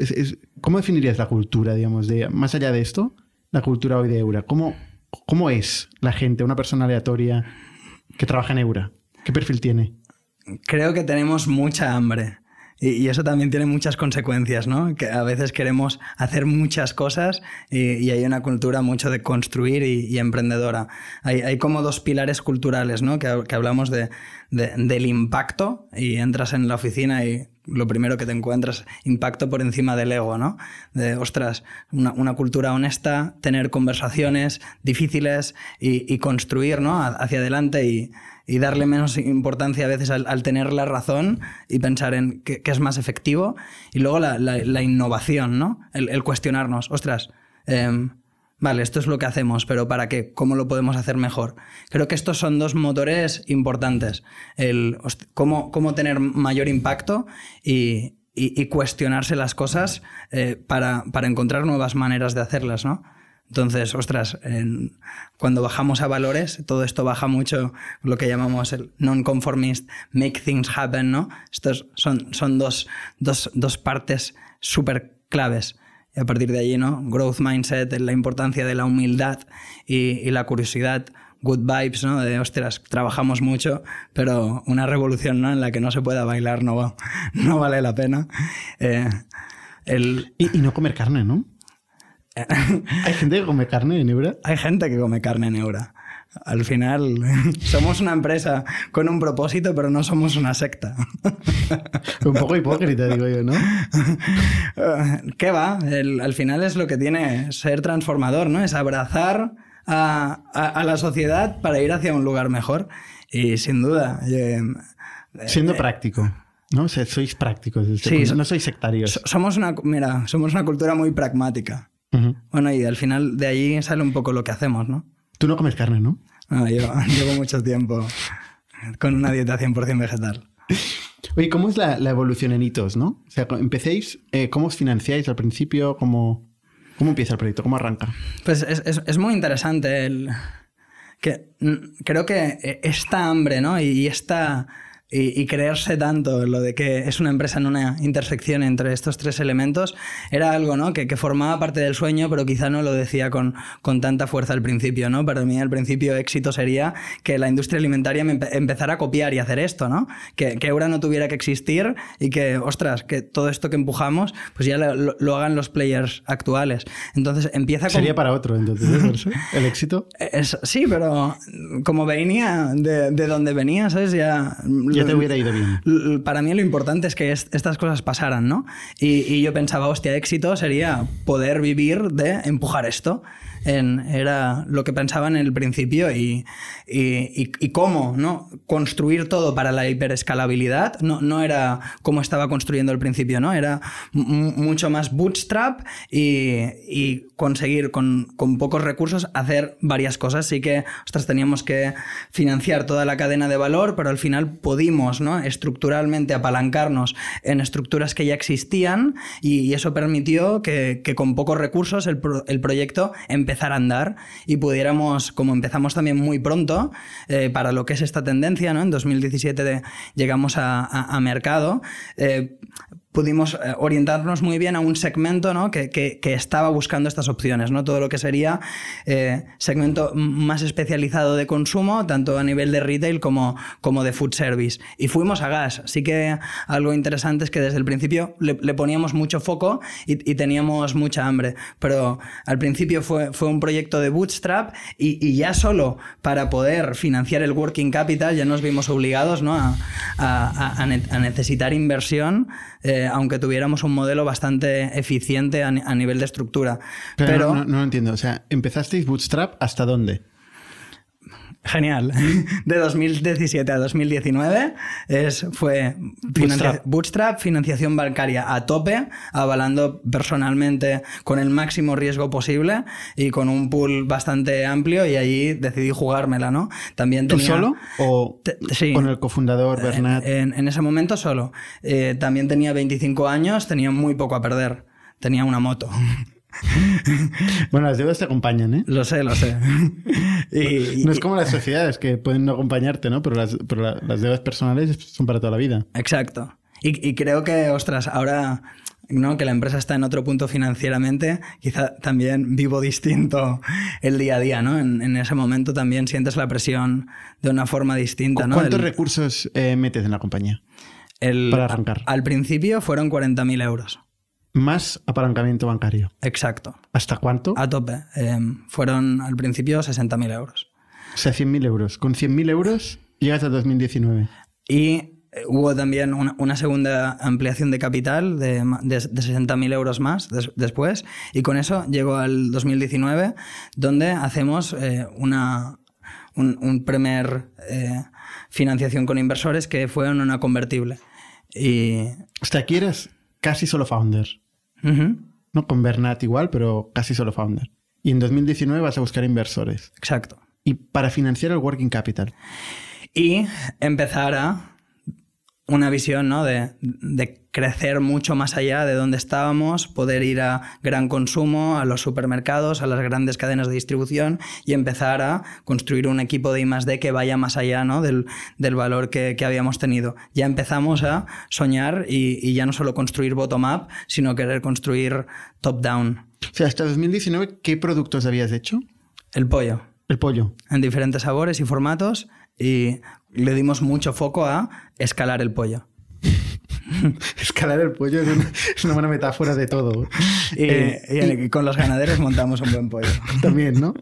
¿Cómo definirías la cultura, digamos, de más allá de esto, la cultura hoy de Eura? ¿Cómo, ¿Cómo es la gente, una persona aleatoria que trabaja en Eura? ¿Qué perfil tiene? Creo que tenemos mucha hambre. Y, eso también tiene muchas consecuencias, ¿no? Que a veces queremos hacer muchas cosas y, hay una cultura mucho de construir y, emprendedora. Hay, como dos pilares culturales, ¿no? Que, hablamos de, del impacto y entras en la oficina y lo primero que te encuentras, impacto por encima del ego, ¿no? De, ostras, una, una cultura honesta, tener conversaciones difíciles y, construir, ¿no? Hacia adelante y y darle menos importancia a veces al, tener la razón y pensar en qué, es más efectivo. Y luego la, innovación, ¿no? El, cuestionarnos, ostras, em, vale, esto es lo que hacemos, pero ¿para qué? ¿Cómo lo podemos hacer mejor? Creo que estos son dos motores importantes. El cómo, cómo tener mayor impacto y, cuestionarse las cosas eh, para, para, encontrar nuevas maneras de hacerlas, ¿no? Entonces, ostras, cuando bajamos a valores, todo esto baja mucho lo que llamamos el non-conformist, make things happen, ¿no? Estos son, son dos, dos, dos partes súper claves. Y a partir de allí, ¿no? Growth mindset, la importancia de la humildad y, la curiosidad, good vibes, ¿no? De, ostras, trabajamos mucho, pero una revolución, ¿no? En la que no se pueda bailar no, no vale la pena. Eh, el... y, no comer carne, ¿no? ¿Hay gente que come carne en Eura? Hay gente que come carne en Eura. Al final, somos una empresa con un propósito, pero no somos una secta. un poco hipócrita, digo yo, ¿no? ¿Qué va? al final es lo que tiene ser transformador, ¿no? Es abrazar a, la sociedad para ir hacia un lugar mejor. Y sin duda. Eh, Siendo eh, práctico. ¿no? sois prácticos. Sí, no sois sectarios. Somos una, mira, somos una cultura muy pragmática. Bueno, y al final de ahí sale un poco lo que hacemos, ¿no? Tú no comes carne, ¿no? No, yo llevo mucho tiempo con una dieta 100% vegetal. Oye, ¿cómo es la, evolución en hitos, no? O sea, empecéis, eh, ¿cómo os financiáis al principio? ¿Cómo, ¿Cómo empieza el proyecto? ¿Cómo arranca? Pues es, es, muy interesante el... Que, creo que esta hambre, ¿no? Y esta y, creerse tanto lo de que es una empresa en una intersección entre estos tres elementos, era algo ¿no? que, que formaba parte del sueño, pero quizá no lo decía con, con tanta fuerza al principio. ¿no? Para mí, al principio, éxito sería que la industria alimentaria empezara a copiar y hacer esto, ¿no? Que, que Eura no tuviera que existir y que, ostras, que todo esto que empujamos, pues ya lo, hagan los players actuales. Entonces empieza Sería para otro, entonces, el éxito. sí, pero como venía de, de donde venía, ¿sabes? Ya ya te hubiera ido bien. Para mí lo importante es que estas cosas pasaran, ¿no? Y, y yo pensaba, hostia, éxito sería poder vivir de empujar esto era lo que pensaba en el principio y, y, cómo ¿no? construir todo para la hiperescalabilidad. No, no era como estaba construyendo al principio, ¿no? era mucho más bootstrap y, conseguir con, con, pocos recursos hacer varias cosas. Sí que ostras, teníamos que financiar toda la cadena de valor, pero al final pudimos ¿no? estructuralmente apalancarnos en estructuras que ya existían y, eso permitió que, que con pocos recursos el, el proyecto empezara empezar a andar y pudiéramos, como empezamos también muy pronto, eh, para lo que es esta tendencia, ¿no? En 2017 llegamos a, mercado, eh, pudimos eh, orientarnos muy bien a un segmento ¿no? que, que, estaba buscando estas opciones, ¿no? todo lo que sería eh, segmento más especializado de consumo, tanto a nivel de retail como, como de food service. Y fuimos a gas. Sí que algo interesante es que desde el principio le, poníamos mucho foco y, teníamos mucha hambre, pero al principio fue, fue un proyecto de bootstrap y, y, ya solo para poder financiar el working capital ya nos vimos obligados ¿no? a, a, a necesitar inversión. Eh, aunque tuviéramos un modelo bastante eficiente a, nivel de estructura. Pero, no, no, lo entiendo. O sea, ¿empezasteis Bootstrap hasta dónde? Genial. De 2017 a 2019 es, fue bootstrap. financiación bancaria a tope, avalando personalmente con el máximo riesgo posible y con un pool bastante amplio y allí decidí jugármela, ¿no? También tenía, ¿Tú solo? ¿O con el cofundador Bernat? En, ese momento solo. Eh, también tenía 25 años, tenía muy poco a perder. Tenía una moto. bueno, las deudas te acompañan, ¿eh? Lo sé, lo sé. no es como las sociedades que pueden no acompañarte, ¿no? Pero las, deudas personales son para toda la vida. Exacto. Y, creo que, ostras, ahora ¿no? que la empresa está en otro punto financieramente, quizá también vivo distinto el día a día, ¿no? En, ese momento también sientes la presión de una forma distinta, ¿no? ¿Cuántos recursos eh, metes en la compañía? para arrancar. Al principio fueron 40.000 euros más apalancamiento bancario. Exacto. ¿Hasta cuánto? A tope. Em, fueron al principio 60.000 euros. O sea, 100.000 euros. Con 100.000 euros llegas a 2019. Y eh, hubo también una, segunda ampliación de capital de, de, 60.000 euros más después. Y con eso llegó al 2019, donde hacemos eh, una, un, primer eh, financiación con inversores que fue en una convertible. Y... O sea, quieres casi solo founder. No con Bernat igual, pero casi solo founder. Y en 2019 vas a buscar inversores. Exacto. Y para financiar el working capital. Y empezar a una visión ¿no? de, de, crecer mucho más allá de donde estábamos, poder ir a gran consumo, a los supermercados, a las grandes cadenas de distribución y empezar a construir un equipo de I+.D. que vaya más allá ¿no? del, del, valor que, que, habíamos tenido. Ya empezamos a soñar y, y ya no solo construir bottom-up, sino querer construir top-down. O sea, hasta 2019, ¿qué productos habías hecho? El pollo. El pollo. En diferentes sabores y formatos y le dimos mucho foco a escalar el pollo. escalar el pollo es una, es una, buena metáfora de todo. Y, eh, y, y, con los ganaderos montamos un buen pollo. También, ¿no?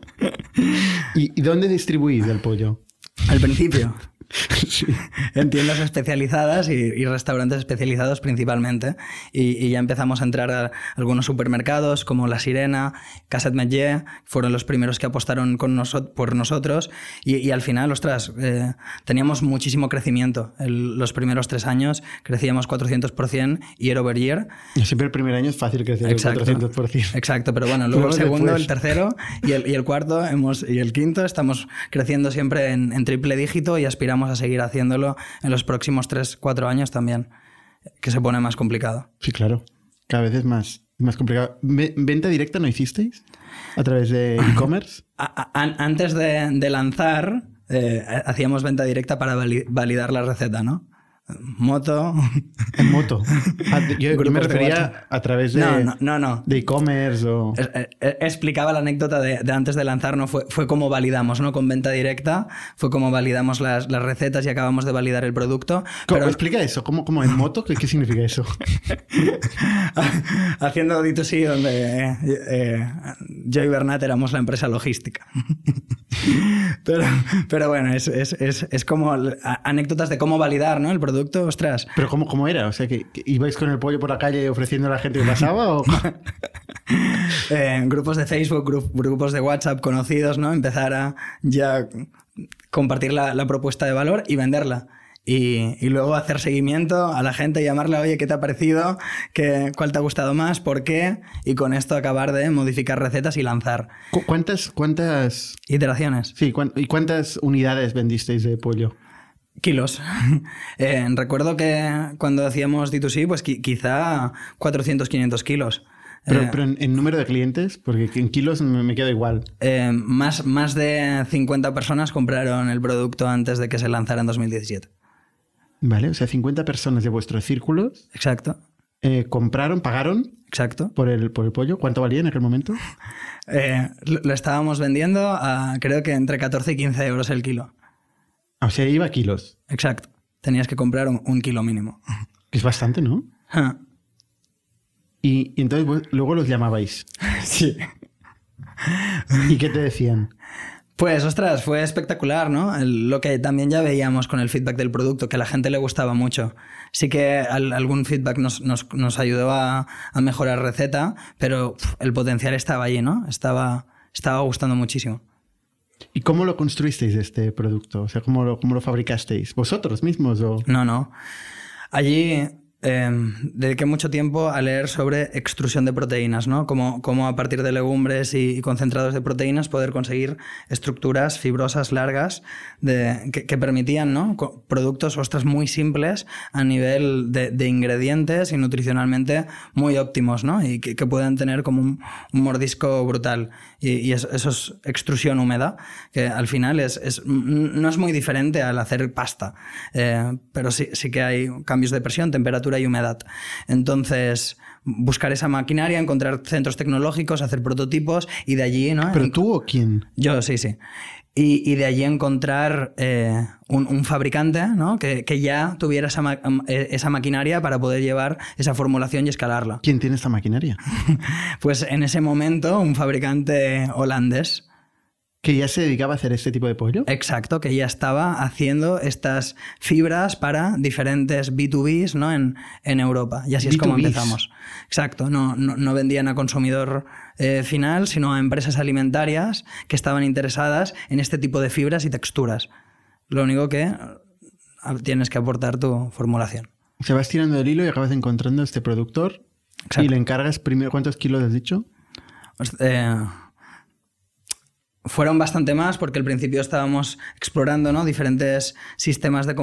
¿Y, ¿Y, dónde distribuís el pollo? Al principio. Sí. En tiendas especializadas y, y, restaurantes especializados principalmente. Y, y, ya empezamos a entrar a algunos supermercados como La Sirena, Caset Metge, fueron los primeros que apostaron con noso por nosotros. Y, al final, ostras, eh, teníamos muchísimo crecimiento. El, los primeros tres años crecíamos 400% year over year. Y siempre el primer año es fácil crecer Exacto. el 400%. Exacto, pero bueno, luego el segundo, después. el tercero y el, y el cuarto hemos, y el quinto estamos creciendo siempre en, en triple dígito y aspiramos a seguir haciéndolo en los próximos 3, 4 años también, que se pone más complicado. Sí, claro. Cada vez es más, más complicado. ¿Venta directa no hicisteis? ¿A través de e-commerce? Antes de, de lanzar, eh, hacíamos venta directa para validar la receta, ¿no? Moto. En moto. Ah, yo, yo me refería a través de, no, no, no, de e-commerce o... Explicaba la anécdota de, de, antes de lanzar, ¿no? Fue, fue como validamos, ¿no? Con venta directa, fue como validamos las, las recetas y acabamos de validar el producto. ¿Cómo, pero... Explica eso, ¿cómo, cómo en moto? ¿Qué, qué significa eso? Haciendo D2C donde eh, eh, yo y Bernat éramos la empresa logística. pero, pero bueno, es, es, es, es como anécdotas de cómo validar, ¿no? El producto producto, ostras. ¿Pero cómo, cómo era? O sea, ¿que, que ibais con el pollo por la calle ofreciendo a la gente que pasaba? O... eh, grupos de Facebook, grup, grupos de WhatsApp conocidos, ¿no? Empezar a ya compartir la, la propuesta de valor y venderla. Y, y, luego hacer seguimiento a la gente, llamarle, oye, ¿qué te ha parecido? ¿Qué, ¿Cuál te ha gustado más? ¿Por qué? Y con esto acabar de modificar recetas y lanzar. ¿Cuántas, cuántas... Iteraciones? Sí, ¿y cuántas unidades vendisteis de pollo? Kilos. Eh, recuerdo que cuando hacíamos D2C, pues quizá 400, 500 kilos. Pero, eh, pero en, en, número de clientes, porque en kilos me, me queda igual. Eh, más, más de 50 personas compraron el producto antes de que se lanzara en 2017. Vale, o sea, 50 personas de vuestros círculos. Exacto. Eh, compraron, pagaron. Exacto. Por el, por el pollo. ¿Cuánto valía en aquel momento? lo, lo estábamos vendiendo a creo que entre 14 y 15 euros el kilo. O sea, iba a kilos. Exacto. Tenías que comprar un, un kilo mínimo. Que es bastante, ¿no? Ah. Y, y, entonces vos, luego los llamabais. Sí. ¿Y qué te decían? Pues, ostras, fue espectacular, ¿no? El, lo que también ya veíamos con el feedback del producto, que a la gente le gustaba mucho. Sí que al, algún feedback nos, nos, nos ayudó a, a, mejorar receta, pero pff, el potencial estaba allí, ¿no? Estaba, estaba gustando muchísimo. ¿Y cómo lo construisteis este producto? O sea, ¿cómo lo, cómo lo fabricasteis? ¿Vosotros mismos? O... No, no. Allí eh, dediqué mucho tiempo a leer sobre extrusión de proteínas, ¿no? Cómo, a partir de legumbres y, concentrados de proteínas poder conseguir estructuras fibrosas largas de, que, permitían, ¿no? Productos, ostras, muy simples a nivel de, ingredientes y nutricionalmente muy óptimos, ¿no? Y que, que puedan tener como un mordisco brutal. Y, y eso, eso, es extrusión húmeda, que al final es, es, no es muy diferente al hacer pasta, eh, pero sí, sí que hay cambios de presión, temperatura y humedad. Entonces, buscar esa maquinaria, encontrar centros tecnológicos, hacer prototipos y de allí, ¿no? ¿Pero tú o quién? Yo, sí, sí. Y, y de allí encontrar eh, un, un, fabricante ¿no? que, que, ya tuviera esa, ma esa, maquinaria para poder llevar esa formulación y escalarla. ¿Quién tiene esta maquinaria? pues en ese momento un fabricante holandés. ¿Que ya se dedicaba a hacer este tipo de pollo? Exacto, que ya estaba haciendo estas fibras para diferentes B2Bs ¿no? en, en Europa. Y así es como empezamos. Exacto, no, no, no vendían a consumidor eh, final, sino a empresas alimentarias que estaban interesadas en este tipo de fibras y texturas. Lo único que tienes que aportar tu formulación. Se vas tirando el hilo y acabas encontrando este productor Exacto. y le encargas primero, ¿cuántos kilos has dicho? Eh, fueron bastante más porque al principio estábamos explorando ¿no? diferentes sistemas de,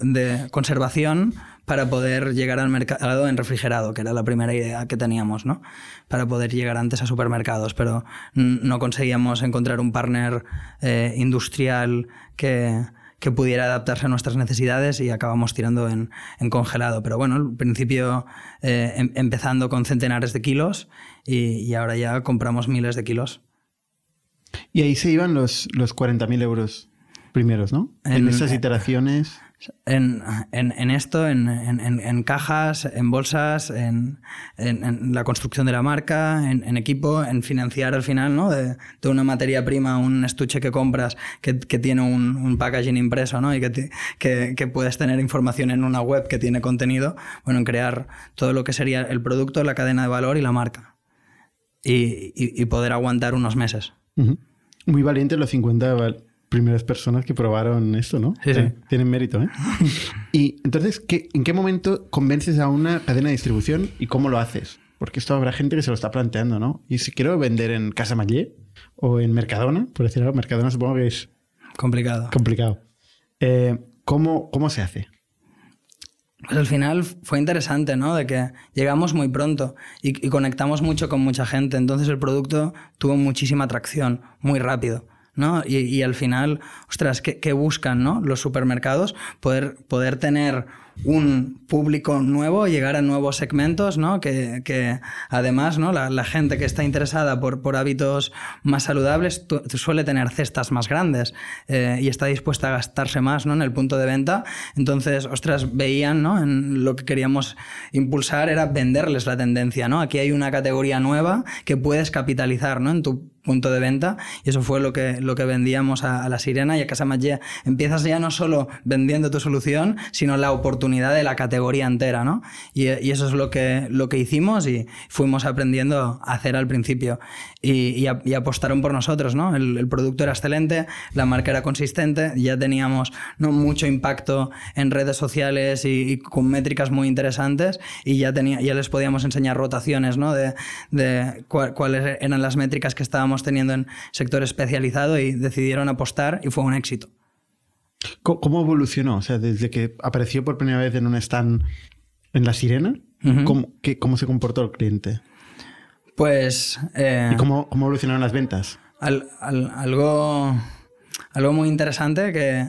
de, conservación para poder llegar al mercado en refrigerado, que era la primera idea que teníamos, ¿no? para poder llegar antes a supermercados, pero no conseguíamos encontrar un partner eh, industrial que, que, pudiera adaptarse a nuestras necesidades y acabamos tirando en, en congelado. Pero bueno, al principio eh, em, empezando con centenares de kilos y, y ahora ya compramos miles de kilos. Y ahí se iban los, los 40.000 euros primeros, ¿no? En, esas iteraciones. En, en, esto, en, cajas, en bolsas, en, la construcción de la marca, en, equipo, en financiar al final, ¿no? De, una materia prima, un estuche que compras que, que tiene un, un, packaging impreso, ¿no? Y que, que, que, puedes tener información en una web que tiene contenido, bueno, en crear todo lo que sería el producto, la cadena de valor y la marca. Y, y, poder aguantar unos meses. Muy valientes los 50 primeras personas que probaron esto, ¿no? Sí, sí. Tienen mérito, ¿eh? y entonces, ¿qué, ¿en qué momento convences a una cadena de distribución y cómo lo haces? Porque esto habrá gente que se lo está planteando, ¿no? Y si quiero vender en Casa Mallé o en Mercadona, por decir algo, Mercadona supongo que es... Complicado. Complicado. Eh, ¿cómo, ¿Cómo se hace? Pues al final fue interesante, ¿no? De que llegamos muy pronto y, conectamos mucho con mucha gente. Entonces el producto tuvo muchísima atracción, muy rápido. ¿no? Y, al final, ostras, ¿qué, ¿qué, buscan ¿no? los supermercados? Poder, poder tener un público nuevo, llegar a nuevos segmentos, ¿no? Que, que además, ¿no? La, la, gente que está interesada por, por hábitos más saludables suele tener cestas más grandes eh, y está dispuesta a gastarse más, ¿no? En el punto de venta. Entonces, ostras, veían, ¿no? En lo que queríamos impulsar era venderles la tendencia, ¿no? Aquí hay una categoría nueva que puedes capitalizar, ¿no? En tu punto de venta y eso fue lo que, lo que vendíamos a, la Sirena y a Casa Magia. Empiezas ya no solo vendiendo tu solución, sino la oportunidad de la categoría entera, ¿no? Y, y eso es lo que, lo que hicimos y fuimos aprendiendo a hacer al principio y, y, apostaron por nosotros, ¿no? El, el, producto era excelente, la marca era consistente, ya teníamos ¿no? mucho impacto en redes sociales y, con métricas muy interesantes y ya, tenía, ya les podíamos enseñar rotaciones, ¿no? De, de cuáles eran las métricas que estábamos teniendo en sector especializado y decidieron apostar y fue un éxito. ¿Cómo evolucionó? O sea, desde que apareció por primera vez en un stand en La Sirena, ¿cómo, ¿cómo, se comportó el cliente? Pues... Eh, ¿Y cómo, cómo, evolucionaron las ventas? algo, algo muy interesante que,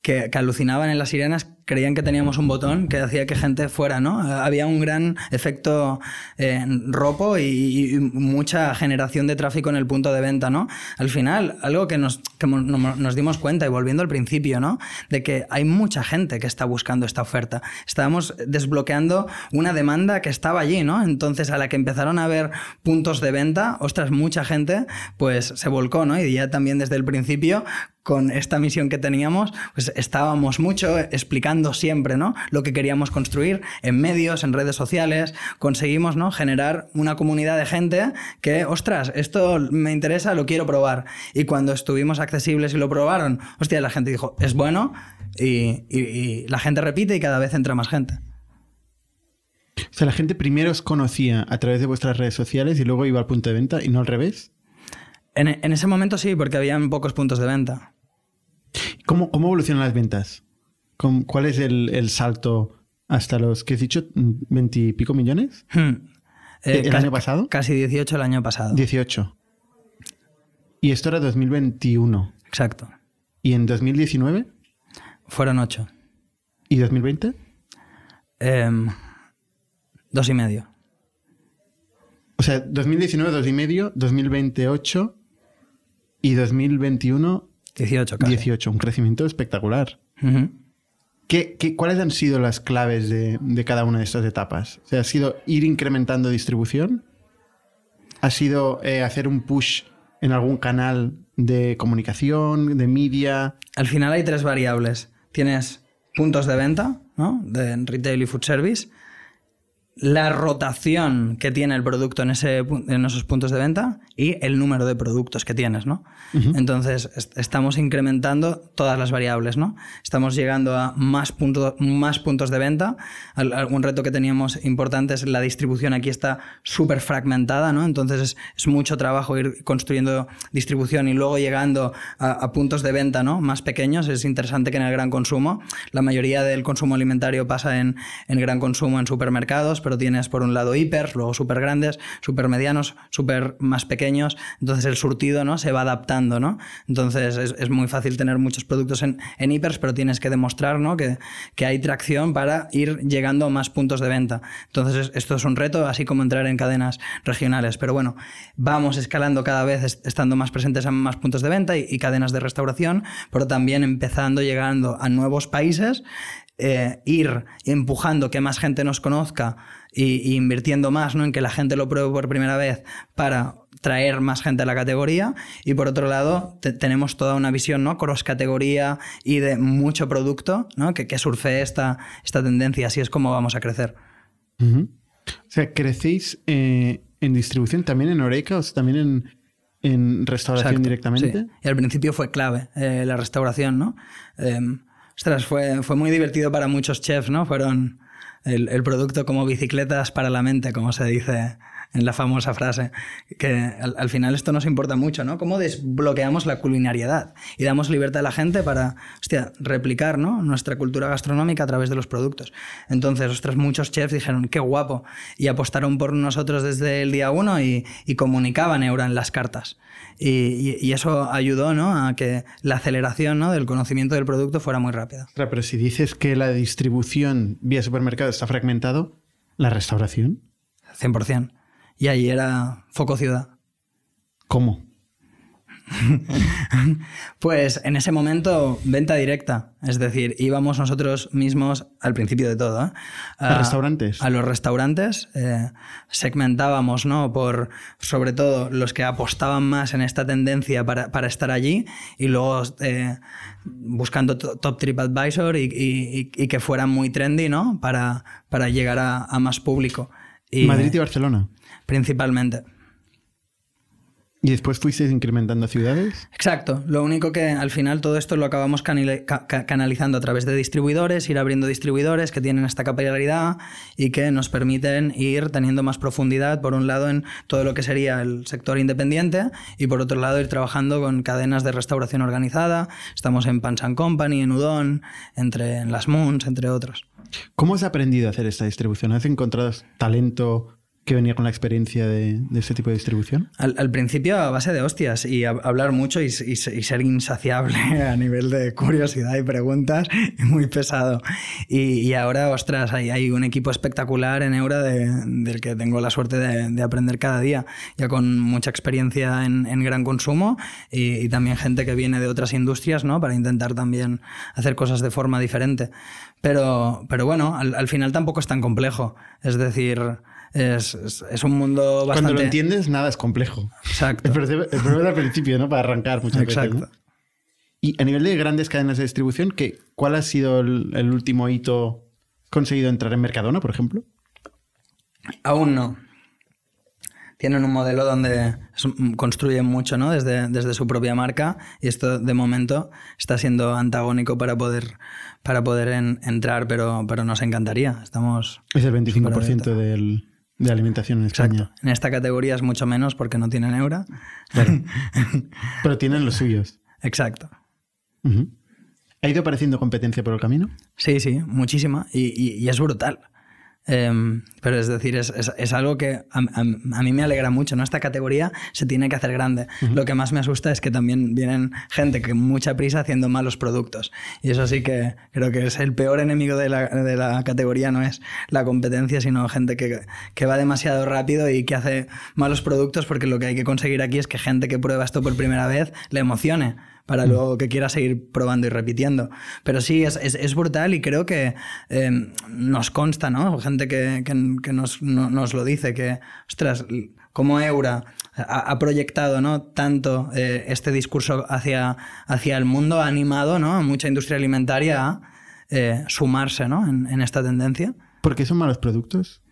que, que, alucinaban en Las Sirenas creían que teníamos un botón que hacía que gente fuera, ¿no? Había un gran efecto eh, ropo y, mucha generación de tráfico en el punto de venta, ¿no? Al final, algo que nos, que nos dimos cuenta, y volviendo al principio, ¿no? De que hay mucha gente que está buscando esta oferta. Estábamos desbloqueando una demanda que estaba allí, ¿no? Entonces, a la que empezaron a ver puntos de venta, ostras, mucha gente, pues se volcó, ¿no? Y ya también desde el principio con esta misión que teníamos, pues estábamos mucho explicando siempre ¿no? lo que queríamos construir en medios, en redes sociales. Conseguimos ¿no? generar una comunidad de gente que, ostras, esto me interesa, lo quiero probar. Y cuando estuvimos accesibles y lo probaron, hostia, la gente dijo, es bueno y, y la gente repite y cada vez entra más gente. O sea, la gente primero os conocía a través de vuestras redes sociales y luego iba al punto de venta y no al revés. En, en ese momento sí, porque habían pocos puntos de venta. ¿Cómo, cómo evolucionan las ventas? ¿Cuál es el, salto hasta los que has dicho? ¿20 y pico millones? Hmm. ¿El eh, año pasado? Casi 18 el año pasado. 18. Y esto era 2021. Exacto. ¿Y en 2019? Fueron 8. ¿Y 2020? Em, dos y medio. O sea, 2019 dos y medio, 2020 8 y 2021 18. Casi. 18, un crecimiento espectacular. ¿Qué, cuáles han sido las claves de, cada una de estas etapas? ¿Ha sido ir incrementando distribución? ¿Ha sido eh, hacer un push en algún canal de comunicación, de media? Al final hay tres variables. Tienes puntos de venta, ¿no? De retail y food service. La rotación que tiene el producto en, ese, en esos puntos de venta y el número de productos que tienes, ¿no? Entonces, estamos incrementando todas las variables, ¿no? Estamos llegando a más, más puntos de venta. algún reto que teníamos importante es la distribución aquí está súper fragmentada, ¿no? Entonces, es, mucho trabajo ir construyendo distribución y luego llegando a, puntos de venta, ¿no? Más pequeños. Es interesante que en el gran consumo, la mayoría del consumo alimentario pasa en, en gran consumo en supermercados, pero tienes por un lado hiper, luego súper grandes, súper medianos, súper más pequeños, entonces el surtido ¿no? se va adaptando, ¿no? Entonces es, muy fácil tener muchos productos en, en hipers, pero tienes que demostrar ¿no? que, que, hay tracción para ir llegando a más puntos de venta. Entonces esto es un reto, así como entrar en cadenas regionales, pero bueno, vamos escalando cada vez estando más presentes en más puntos de venta y, y cadenas de restauración, pero también empezando, llegando a nuevos países eh, ir empujando que más gente nos conozca y, invirtiendo más ¿no? en que la gente lo pruebe por primera vez para traer más gente a la categoría. Y por otro lado tenemos toda una visión ¿no? cross categoría y de mucho producto ¿no? que, que surfe esta, esta tendencia. Así es como vamos a crecer. O sea crecéis eh, en distribución también en Oreca o también en, en restauración directamente y al principio fue clave eh, la restauración no em, Ostras, fue, fue muy divertido para muchos chefs, ¿no? Fueron el, el, producto como bicicletas para la mente, como se dice en la famosa frase, que al, final esto nos importa mucho, ¿no? Cómo desbloqueamos la culinariedad y damos libertad a la gente para, hostia, replicar, ¿no? Nuestra cultura gastronómica a través de los productos. Entonces, ostras, muchos chefs dijeron, qué guapo, y apostaron por nosotros desde el día uno y, y comunicaban Eura en las cartas. Y, eso ayudó ¿no? a que la aceleración ¿no? del conocimiento del producto fuera muy rápida. pero si dices que la distribución vía supermercado está fragmentado, ¿la restauración? 100%. Y ahí era foco ciudad. ¿Cómo? pues en ese momento, venta directa. Es decir, íbamos nosotros mismos al principio de todo. ¿eh? A, restaurantes? A los restaurantes. Eh, segmentábamos, ¿no? Por sobre todo los que apostaban más en esta tendencia para, estar allí y luego eh, buscando top TripAdvisor y, y, que fuera muy trendy, ¿no? Para, para llegar a, más público. Madrid y Barcelona. Principalmente. ¿Y después fuisteis incrementando ciudades? Exacto. Lo único que al final todo esto lo acabamos canalizando a través de distribuidores, ir abriendo distribuidores que tienen esta capilaridad y que nos permiten ir teniendo más profundidad, por un lado, en todo lo que sería el sector independiente y por otro lado, ir trabajando con cadenas de restauración organizada. Estamos en Pans Company, en Udon, entre, en Las Moons, entre otros. ¿Cómo has aprendido a hacer esta distribución? ¿Has encontrado talento que venía con la experiencia de, de este tipo de distribución? Al, principio a base de hostias y hablar mucho y, ser insaciable a nivel de curiosidad y preguntas y muy pesado. Y, ahora, ostras, hay, hay, un equipo espectacular en Eura del que tengo la suerte de, aprender cada día, ya con mucha experiencia en, gran consumo y, también gente que viene de otras industrias, ¿no? Para intentar también hacer cosas de forma diferente. Pero, pero bueno, al, al final tampoco es tan complejo. Es decir, es, un mundo bastante... Cuando lo entiendes, nada es complejo. Exacto. El problema al principio, ¿no? Para arrancar muchas Exacto. veces. Y a nivel de grandes cadenas de distribución, ¿qué, ¿cuál ha sido el, último hito conseguido entrar en Mercadona, por ejemplo? Aún no. Tienen un modelo donde construyen mucho ¿no? desde, desde su propia marca y esto de momento está siendo antagónico para poder, para poder entrar, pero, pero nos encantaría. Estamos es el 25% del, de alimentación en España. En esta categoría es mucho menos porque no tienen euro. Pero tienen los suyos. Exacto. ¿Ha ido apareciendo competencia por el camino? Sí, sí, muchísima. y es brutal. Em, pero es decir, es, es, algo que a, mí me alegra mucho, ¿no? Esta categoría se tiene que hacer grande. Lo que más me asusta es que también vienen gente que mucha prisa haciendo malos productos. Y eso sí que creo que es el peor enemigo de la, de la categoría, no es la competencia, sino gente que, que, va demasiado rápido y que hace malos productos, porque lo que hay que conseguir aquí es que gente que prueba esto por primera vez le emocione para mm. luego que quiera seguir probando y repitiendo. Pero sí, es, es, brutal y creo que eh, nos consta, ¿no? Gente que, que, nos, nos, lo dice, que, ostras, como Eura ha, proyectado ¿no? tanto eh, este discurso hacia, hacia el mundo, ha animado ¿no? a mucha industria alimentaria a eh, sumarse ¿no? en, en esta tendencia. ¿Por qué son malos productos?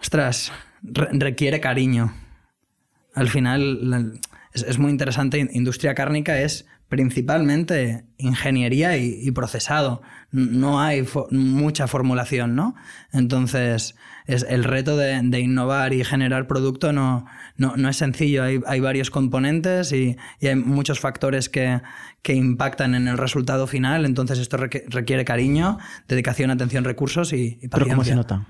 Ostras, requiere cariño. Al final es, muy interesante. Industria cárnica es principalmente ingeniería y, procesado. No hay mucha formulación, ¿no? Entonces, es el reto de, innovar y generar producto no, no, es sencillo. Hay, varios componentes y, hay muchos factores que, impactan en el resultado final. Entonces, esto requiere cariño, dedicación, atención, recursos y, y paciencia. ¿Pero cómo se nota?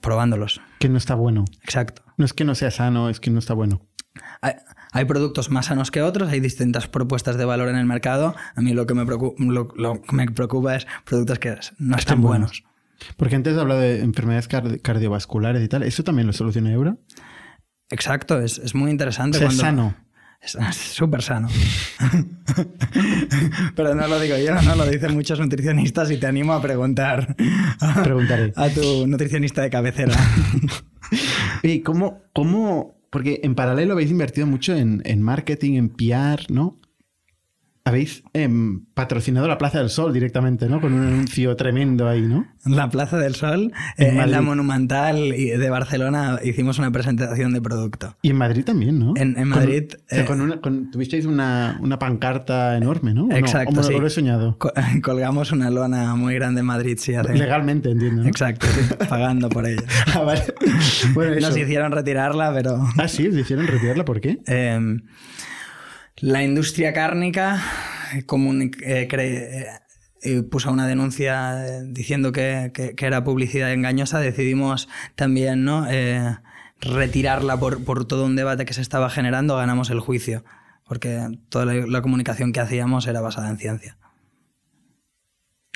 Probándolos. Que no está bueno. Exacto. No es que no sea sano, es que no está bueno. Hay, productos más sanos que otros, hay distintas propuestas de valor en el mercado. A mí lo que me preocupa, lo, me preocupa es productos que no están buenos. Porque antes hablado de enfermedades cardiovasculares y tal. ¿Eso también lo soluciona Eura? Exacto, es, muy interesante. es sano. Es súper sano. Pero no lo digo yo, no lo dicen muchos nutricionistas y te animo a preguntar. Preguntaré. A tu nutricionista de cabecera. ¿Y cómo, cómo porque en paralelo habéis invertido mucho en, en marketing, en PR, ¿no? Habéis em, patrocinado la Plaza del Sol directamente, ¿no? Con un anuncio tremendo ahí, ¿no? La Plaza del Sol, en, eh, la Monumental de Barcelona, hicimos una presentación de producto. Y en Madrid también, ¿no? En, Madrid. Con, tuvisteis una, pancarta enorme, ¿no? Exacto. sí. lo he soñado? colgamos una lona muy grande en Madrid, sí. Hace... Legalmente, entiendo. Exacto, pagando por ella. ah, vale. bueno, Nos hicieron retirarla, pero. Ah, sí, os hicieron retirarla, ¿por qué? La industria cárnica eh, eh, eh, puso una denuncia diciendo que, era publicidad engañosa. Decidimos también ¿no? retirarla por, todo un debate que se estaba generando. Ganamos el juicio, porque toda la, comunicación que hacíamos era basada en ciencia.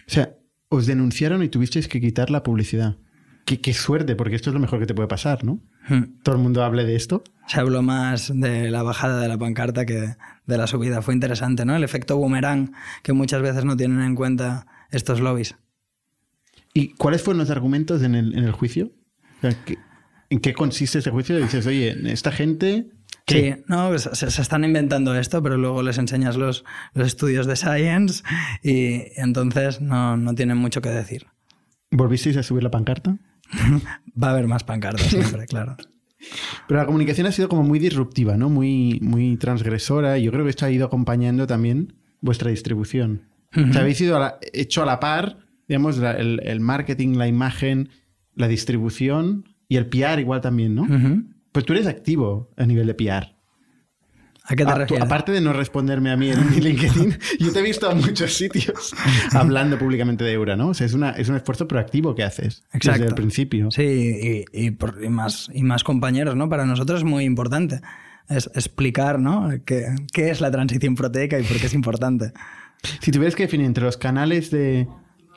O sea, os denunciaron y tuvisteis que quitar la publicidad. Qué, suerte, porque esto es lo mejor que te puede pasar, ¿no? Hmm. Todo el mundo hable de esto. Se habló más de la bajada de la pancarta que de la subida. Fue interesante, ¿no? El efecto boomerang que muchas veces no tienen en cuenta estos lobbies. ¿Y cuáles fueron los argumentos en el, juicio? ¿En qué consiste ese juicio? Dices, oye, esta gente Sí, no, pues se, están inventando esto, pero luego les enseñas los, los estudios de Science y entonces no, no, tienen mucho que decir. ¿Volvisteis a subir la pancarta? Va a haber más pancartas siempre, claro. Pero la comunicación ha sido como muy disruptiva, ¿no? Muy, muy transgresora. Y yo creo que esto ha ido acompañando también vuestra distribución. o sea, habéis ido hecho a la par, digamos, el, marketing, la imagen, la distribución y el PR igual también, ¿no? Pues tú eres activo a nivel de PR. ¿A qué te refieres? aparte de no responderme a mí en mi LinkedIn, yo te he visto en muchos sitios hablando públicamente de Eura, ¿no? O sea, es, una, es un esfuerzo proactivo que haces desde el principio. Sí, y, más, y más compañeros, ¿no? Para nosotros es muy importante es explicar, ¿no? ¿Qué, qué es la transición proteica y por qué es importante. Si tuvieras que definir entre los canales de,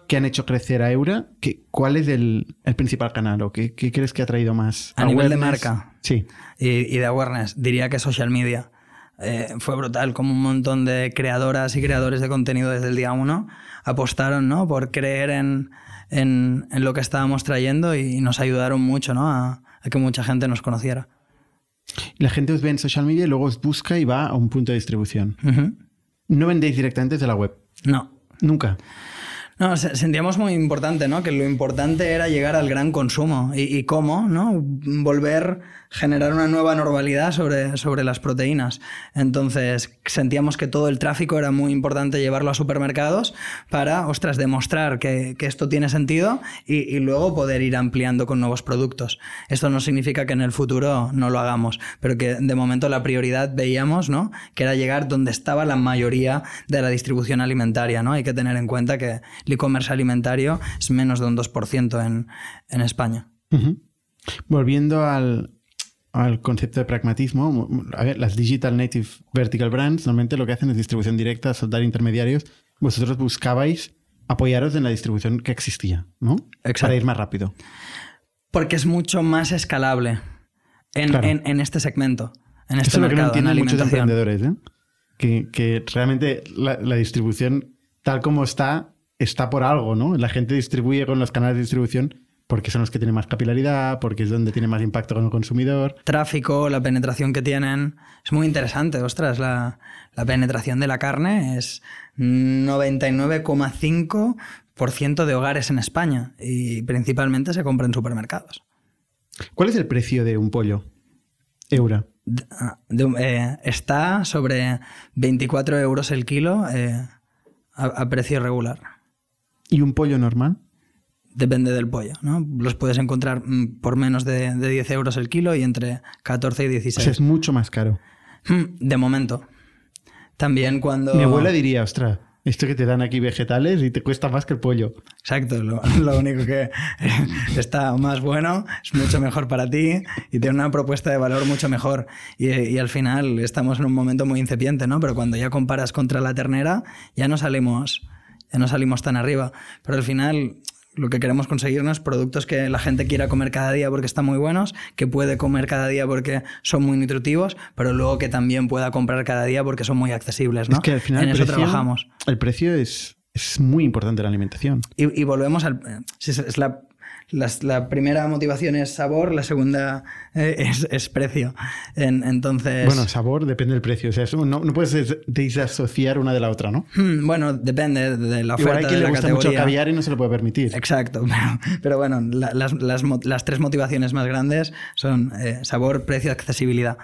que han hecho crecer a Eura, ¿cuál es el, principal canal o qué, crees que ha traído más? A nivel de marca. Sí. Y, y, de awareness, diría que social media. Eh, fue brutal como un montón de creadoras y creadores de contenido desde el día uno apostaron ¿no? por creer en, en, lo que estábamos trayendo y nos ayudaron mucho ¿no? a, que mucha gente nos conociera. La gente os ve en social media y luego os busca y va a un punto de distribución. ¿No vendéis directamente desde la web? No. Nunca. No, sentíamos muy importante, ¿no? Que lo importante era llegar al gran consumo y, y cómo, ¿no? Volver generar una nueva normalidad sobre, sobre las proteínas. Entonces sentíamos que todo el tráfico era muy importante llevarlo a supermercados para, ostras, demostrar que, esto tiene sentido y, luego poder ir ampliando con nuevos productos. Esto no significa que en el futuro no lo hagamos, pero que de momento la prioridad veíamos, ¿no? Que era llegar donde estaba la mayoría de la distribución alimentaria, ¿no? Hay que tener en cuenta que el e-commerce alimentario es menos de un 2% en, en España. Volviendo al, al concepto de pragmatismo, a ver, las Digital Native Vertical Brands normalmente lo que hacen es distribución directa, soltar intermediarios. Vosotros buscabais apoyaros en la distribución que existía, ¿no? Exacto. Para ir más rápido. Porque es mucho más escalable en, este segmento, en este Eso mercado. Es lo que no muchos emprendedores, ¿eh? que, que, realmente la, la distribución tal como está, está por algo, ¿no? La gente distribuye con los canales de distribución porque son los que tienen más capilaridad, porque es donde tiene más impacto con el consumidor. Tráfico, la penetración que tienen. Es muy interesante, ostras, la, penetración de la carne es 99,5% de hogares en España y principalmente se compra en supermercados. ¿Cuál es el precio de un pollo? Eura. Ah, eh, está sobre 24 euros el kilo eh, a, a precio regular. ¿Y un pollo normal? Depende del pollo, ¿no? Los puedes encontrar mm, por menos de, de 10 euros el kilo y entre 14 y O 16. sea, es mucho más caro. Mm, De momento. También cuando... Mi abuela diría, ostras, esto que te dan aquí vegetales y te cuesta más que el pollo. Exacto, lo, lo único que está más bueno, es mucho mejor para ti y tiene una propuesta de valor mucho mejor. Y, y al final estamos en un momento muy incipiente, ¿no? Pero cuando ya comparas contra la ternera, ya no salimos, ya no salimos tan arriba. Pero al final lo que queremos conseguir ¿no? es productos que la gente quiera comer cada día porque están muy buenos, que puede comer cada día porque son muy nutritivos, pero luego que también pueda comprar cada día porque son muy accesibles, ¿no? Es que al final en el eso precio, trabajamos. El precio es, es muy importante en la alimentación. Y, y volvemos al. si es- la, la primera motivación es sabor, la segunda eh, es, es precio. En- entonces. Bueno, sabor depende del precio. O sea, eso no, no puedes des- desasociar una de la otra, ¿no? hmm, bueno, depende de la Igual oferta hay de quien la le gusta mucho categoría. caviar y no se lo puede permitir. Exacto, pero, pero bueno, la- las, las tres motivaciones más grandes son eh, sabor, precio, accesibilidad.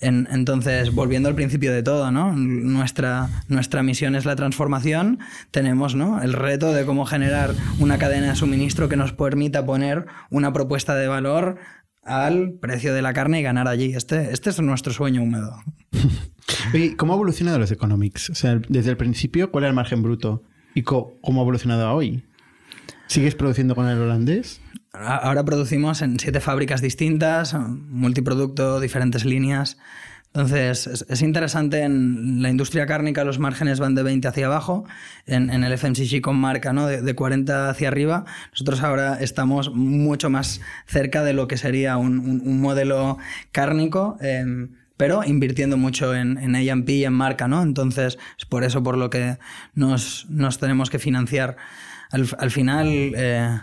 En- entonces, volviendo al principio de todo, ¿no? Nuestra, nuestra misión es la transformación. Tenemos ¿no? el reto de cómo generar una cadena de suministro que nos permita poner una propuesta de valor al precio de la carne y ganar allí. Este, este es nuestro sueño húmedo. Oye, ¿Cómo ha evolucionado los economics? O sea, desde el principio, ¿cuál era el margen bruto? ¿Y cómo ha evolucionado a hoy? ¿Sigues produciendo con el holandés? Ahora producimos en siete fábricas distintas, multiproducto, diferentes líneas. Entonces, es, es interesante en la industria cárnica, los márgenes van de 20 hacia abajo, en, el FMCG con marca ¿no? de, de 40 hacia arriba. Nosotros ahora estamos mucho más cerca de lo que sería un, modelo cárnico. em, pero invirtiendo mucho en, en A&P y en marca, ¿no? Entonces, es por eso por lo que nos, nos tenemos que financiar. Al, al final, eh,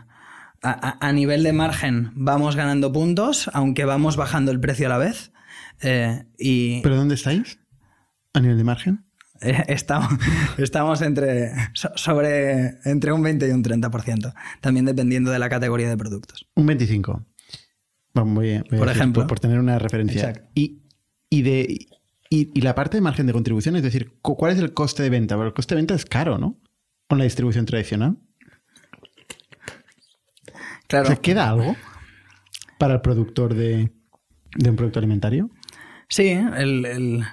a nivel de margen vamos ganando puntos, aunque vamos bajando el precio a la vez. Eh, y ¿Pero dónde estáis? ¿A nivel de margen? estamos, estamos entre, so- sobre, entre un 20 y un 30%, también dependiendo de la categoría de productos. Un 25. Vamos, voy a- voy a Por decir, ejemplo. Por, por tener una referencia. Exacto. Y, y, de, y, y la parte de margen de contribución, es decir, cu- ¿cuál es el coste de venta? Porque el coste de venta es caro, ¿no? Con la distribución tradicional. Claro. O sea, ¿queda algo para el productor de, de un producto alimentario? Sí, el, el-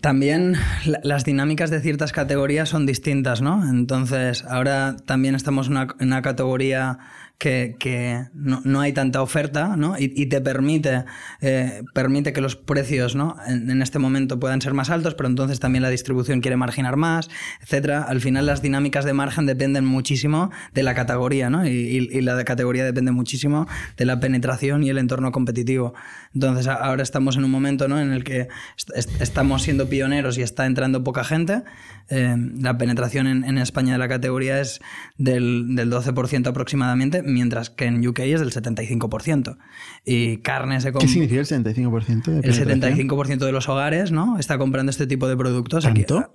también la- las dinámicas de ciertas categorías son distintas, ¿no? Entonces, ahora también estamos en una, en una categoría que, que no, no hay tanta oferta, ¿no? Y, y te permite, eh, permite que los precios, ¿no? En, en este momento puedan ser más altos, pero entonces también la distribución quiere marginar más, etcétera. Al final las dinámicas de margen dependen muchísimo de la categoría, ¿no? Y, y- y la categoría depende muchísimo de la penetración y el entorno competitivo. Entonces ahora estamos en un momento ¿no? en el que est- estamos siendo pioneros y está entrando poca gente. Eh, la penetración en, en España de la categoría es del, del 12% aproximadamente, mientras que en UK es del 75%. Y carne se ¿Qué significa el 75%? De El penetración? 75% de los hogares ¿no? está comprando este tipo de productos. aquí- ¿Tanto?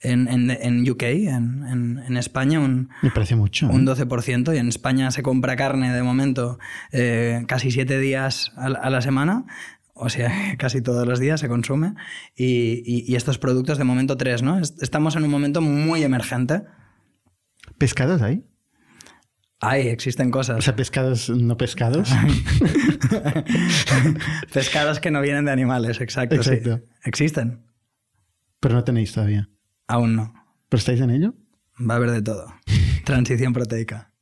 en, en- en UK, en, en- en España, un, Me parece mucho. ¿eh? un 12%. Y en España se compra carne de momento eh, casi 7 días a la, a la semana. O sea, casi todos los días se consume. Y, y- y estos productos de momento 3, ¿no? Est- Estamos en un momento muy emergente. ¿Pescados hay? Ay, existen O cosas. sea, pescados no pescados. Pescados que no vienen de animales, exacto. sí. Exacto. Existen. Pero no tenéis todavía. Aún no. ¿Pero estáis en ello? Va a haber de todo. Transición proteica.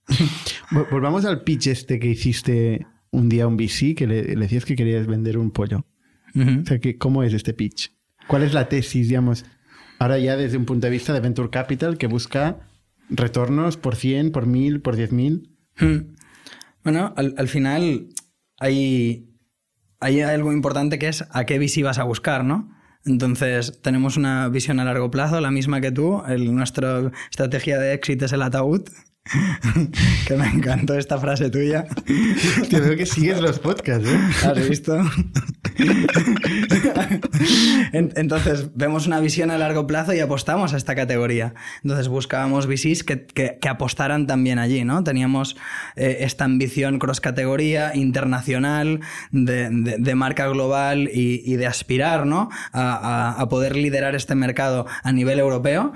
Vol- Volvamos al pitch este que hiciste un día a un VC que le, le decías que querías vender un pollo. Ujú. O sea, que, ¿cómo es este pitch? ¿Cuál es la tesis, digamos, ahora ya desde un punto de vista de Venture Capital que busca retornos por 100, por 1000, por 10.000? Hmm. Bueno, al, al final hay, hay algo importante que es a qué VC vas a buscar, ¿no? Entonces, tenemos una visión a largo plazo, la misma que tú. El, nuestra estrategia de éxito es el ataúd. que me encantó esta frase tuya. Te veo que sigues los podcasts, ¿eh? ¿Has visto? Entonces, vemos una visión a largo plazo y apostamos a esta categoría. Entonces, buscábamos VCs que, que, apostaran también allí, ¿no? Teníamos eh, esta ambición cross categoría, internacional, de, de, marca global y, y, de aspirar, ¿no? A, a, a poder liderar este mercado a nivel europeo.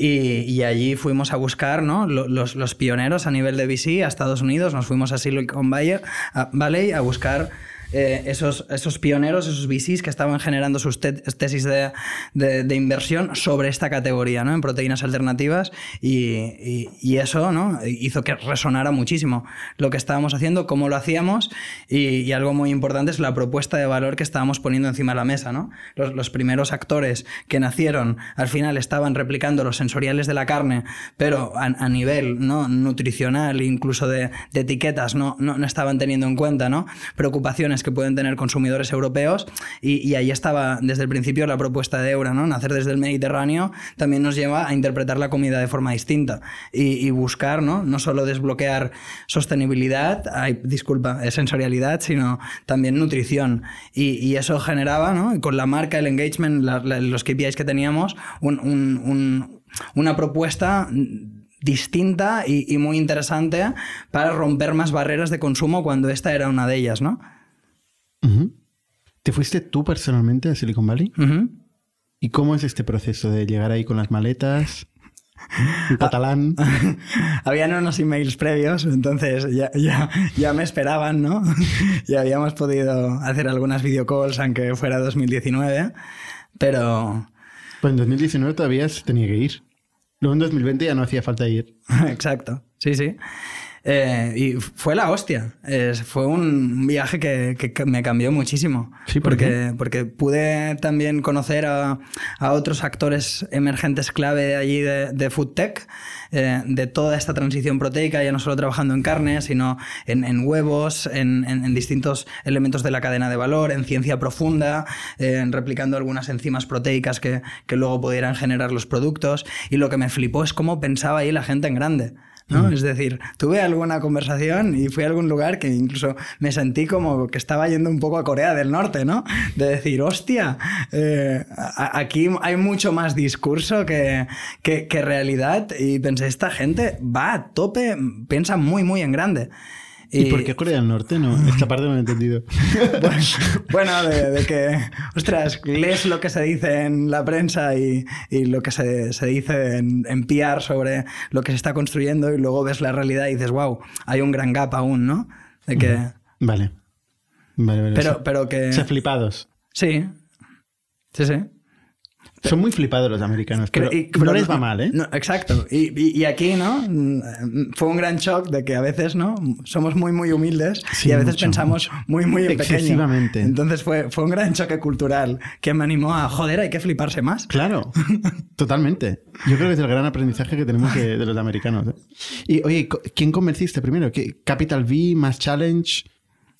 Y, y, allí fuimos a buscar ¿no? los, los, pioneros a nivel de VC a Estados Unidos, nos fuimos a Silicon Valley a buscar eh, esos, esos pioneros, esos VCs que estaban generando sus tesis de, de, inversión sobre esta categoría, ¿no? En proteínas alternativas y, y, eso, ¿no? Hizo que resonara muchísimo lo que estábamos haciendo, cómo lo hacíamos y, algo muy importante es la propuesta de valor que estábamos poniendo encima de la mesa, ¿no? Los, los primeros actores que nacieron al final estaban replicando los sensoriales de la carne, pero a, a nivel ¿no? nutricional, incluso de, de etiquetas, no, no, no, estaban teniendo en cuenta, ¿no? Preocupaciones que pueden tener consumidores europeos y, ahí estaba desde el principio la propuesta de Eura, ¿no? Nacer desde el Mediterráneo también nos lleva a interpretar la comida de forma distinta y, buscar, ¿no? No solo desbloquear sostenibilidad, disculpa, sensorialidad, sino también nutrición y, eso generaba, ¿no? Con la marca, el engagement, los KPIs que teníamos, una propuesta distinta y, muy interesante para romper más barreras de consumo cuando esta era una de ellas, ¿no? ¿Te fuiste tú personalmente a Silicon Valley? ¿Y cómo es este proceso de llegar ahí con las maletas? En ah, catalán. Habían unos emails previos, entonces ya, ya, ya me esperaban, ¿no? ya habíamos podido hacer algunas videocalls, aunque fuera 2019, pero... Pues en 2019 todavía se tenía que ir. Luego en 2020 ya no hacía falta ir. Exacto, sí, sí. Eh, y fue la hostia. fue un viaje que, que, me cambió muchísimo. Sí, porque, porque pude también conocer a, a, otros actores emergentes clave allí de, de Food Tech, eh, de toda esta transición proteica, ya no solo trabajando en carne, sino en, en huevos, en, en, distintos elementos de la cadena de valor, en ciencia profunda, eh, replicando algunas enzimas proteicas que, que luego pudieran generar los productos. Y lo que me flipó es cómo pensaba ahí la gente en grande. ¿No? Es decir, tuve alguna conversación y fui a algún lugar que incluso me sentí como que estaba yendo un poco a Corea del Norte, ¿no? De decir, hostia, eh, aquí hay mucho más discurso que, que, que realidad y pensé, esta gente va a tope, piensa muy, muy en grande. ¿Y, por qué Corea del Norte? No, esta parte no he entendido. bueno, de, que, ostras, lees lo que se dice en la prensa y, y lo que se, se dice en, en, PR sobre lo que se está construyendo y luego ves la realidad y dices, wow, hay un gran gap aún, ¿no? De que... Vale. Vale, vale. Pero, pero que... Se flipados. Sí. Sí, sí. Son muy flipados los americanos, pero, no les va mal, ¿eh? exacto. Y, aquí, ¿no? Fue un gran shock de que a veces, ¿no? Somos muy, muy humildes y a veces pensamos muy, muy en Excesivamente. Entonces fue, fue un gran choque cultural que me animó a, joder, hay que fliparse más. Claro, totalmente. Yo creo que es el gran aprendizaje que tenemos de, los americanos. ¿eh? Y, oye, ¿quién convenciste primero? ¿Capital V, Mass Challenge,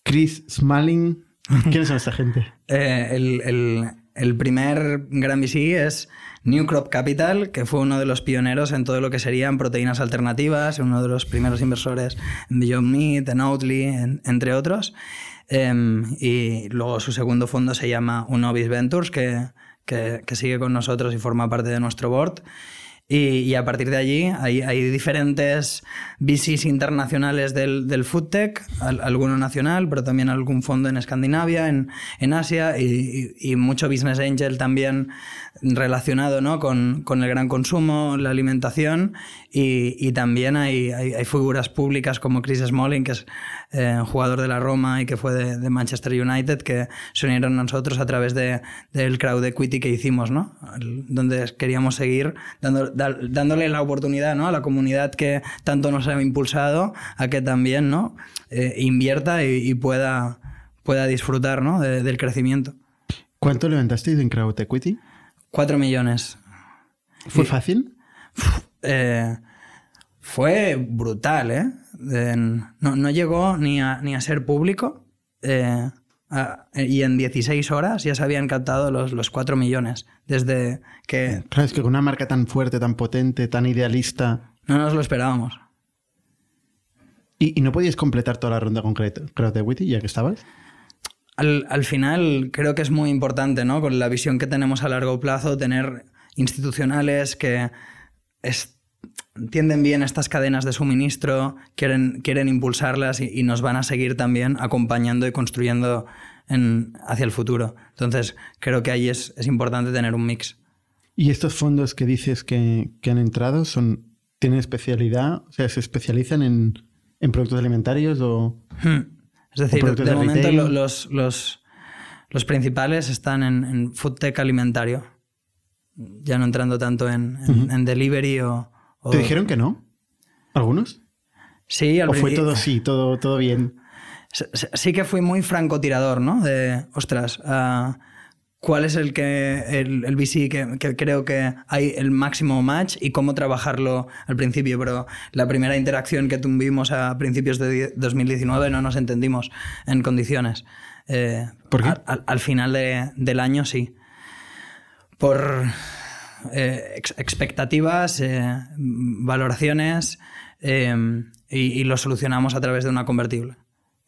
Chris Smalling? ¿Quiénes son esta gente? Eh, el el primer gran VC es New Crop Capital, que fue uno de los pioneros en todo lo que serían proteínas alternativas, uno de los primeros inversores en Beyond Meat, en Oatly, entre otros. Em, y luego su segundo fondo se llama Unovis Ventures, que, que sigue con nosotros y forma parte de nuestro board. Y, a partir de allí hay, hay diferentes VCs internacionales del, del food tech, alguno nacional, pero también algún fondo en Escandinavia, en, en Asia y, y, mucho business angel también relacionado ¿no? con, con, el gran consumo, la alimentación y, y también hay, hay, figuras públicas como Chris Smalling, que es eh, jugador de la Roma y que fue de, Manchester United, que se unieron a nosotros a través de, del crowd equity que hicimos, ¿no? donde queríamos seguir dando, dándole la oportunidad ¿no? a la comunidad que tanto nos ha impulsado a que también ¿no? Eh, invierta y, pueda, pueda disfrutar ¿no? De, del crecimiento. ¿Cuánto levantasteis en crowd equity? 4 millones. ¿Fue fácil? Eh, fue brutal, ¿eh? no, no, llegó ni a, ni a ser público. Eh, y en 16 horas ya se habían captado los, los 4 millones. Desde que. Claro, es que con una marca tan fuerte, tan potente, tan idealista. No nos lo esperábamos. ¿Y, y no podíais completar toda la ronda con Crowd ya que estabas? Al, final creo que es muy importante, ¿no? Con la visión que tenemos a largo plazo, tener institucionales que entienden bien estas cadenas de suministro, quieren, quieren impulsarlas y, nos van a seguir también acompañando y construyendo hacia el futuro. Entonces, creo que ahí es, importante tener un mix. ¿Y estos fondos que dices que, han entrado son, tienen especialidad? O sea, ¿se especializan en, productos alimentarios o...? Hmm. Es decir, de, momento los, los, principales están en, food tech alimentario. Ya no entrando tanto en, delivery o, ¿Te dijeron que no? ¿Algunos? Sí, al ¿O fue todo sí, todo, todo bien? Sí que fui muy francotirador, ¿no? De, ostras, ah, ¿cuál es el, que, el, el VC que, creo que hay el máximo match y cómo trabajarlo al principio? Pero la primera interacción que tuvimos a principios de 2019 no nos entendimos en condiciones. Eh, ¿Por qué? Al, final del año sí. Por eh, expectativas, eh, valoraciones y lo solucionamos a través de una convertible.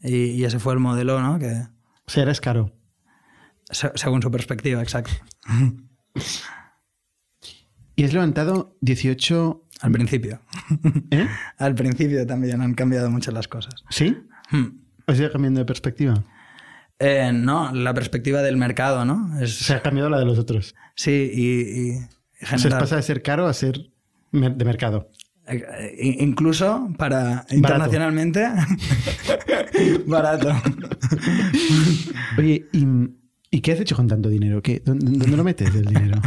Y, ese fue el modelo, ¿no? Que, sea, eres caro. Según su perspectiva, exacto. y has levantado 18... Al principio. ¿Eh? Al principio también han cambiado mucho las cosas. ¿Sí? Hmm. ¿Has ido cambiando de perspectiva? Eh, no, la perspectiva del mercado, ¿no? Se ha cambiado la de los otros. Sí, y... y Se pasa de ser caro a ser de mercado. Eh, incluso para internacionalmente barato. Oye, ¿y, qué has hecho con tanto dinero? ¿Qué, dónde, lo metes el dinero?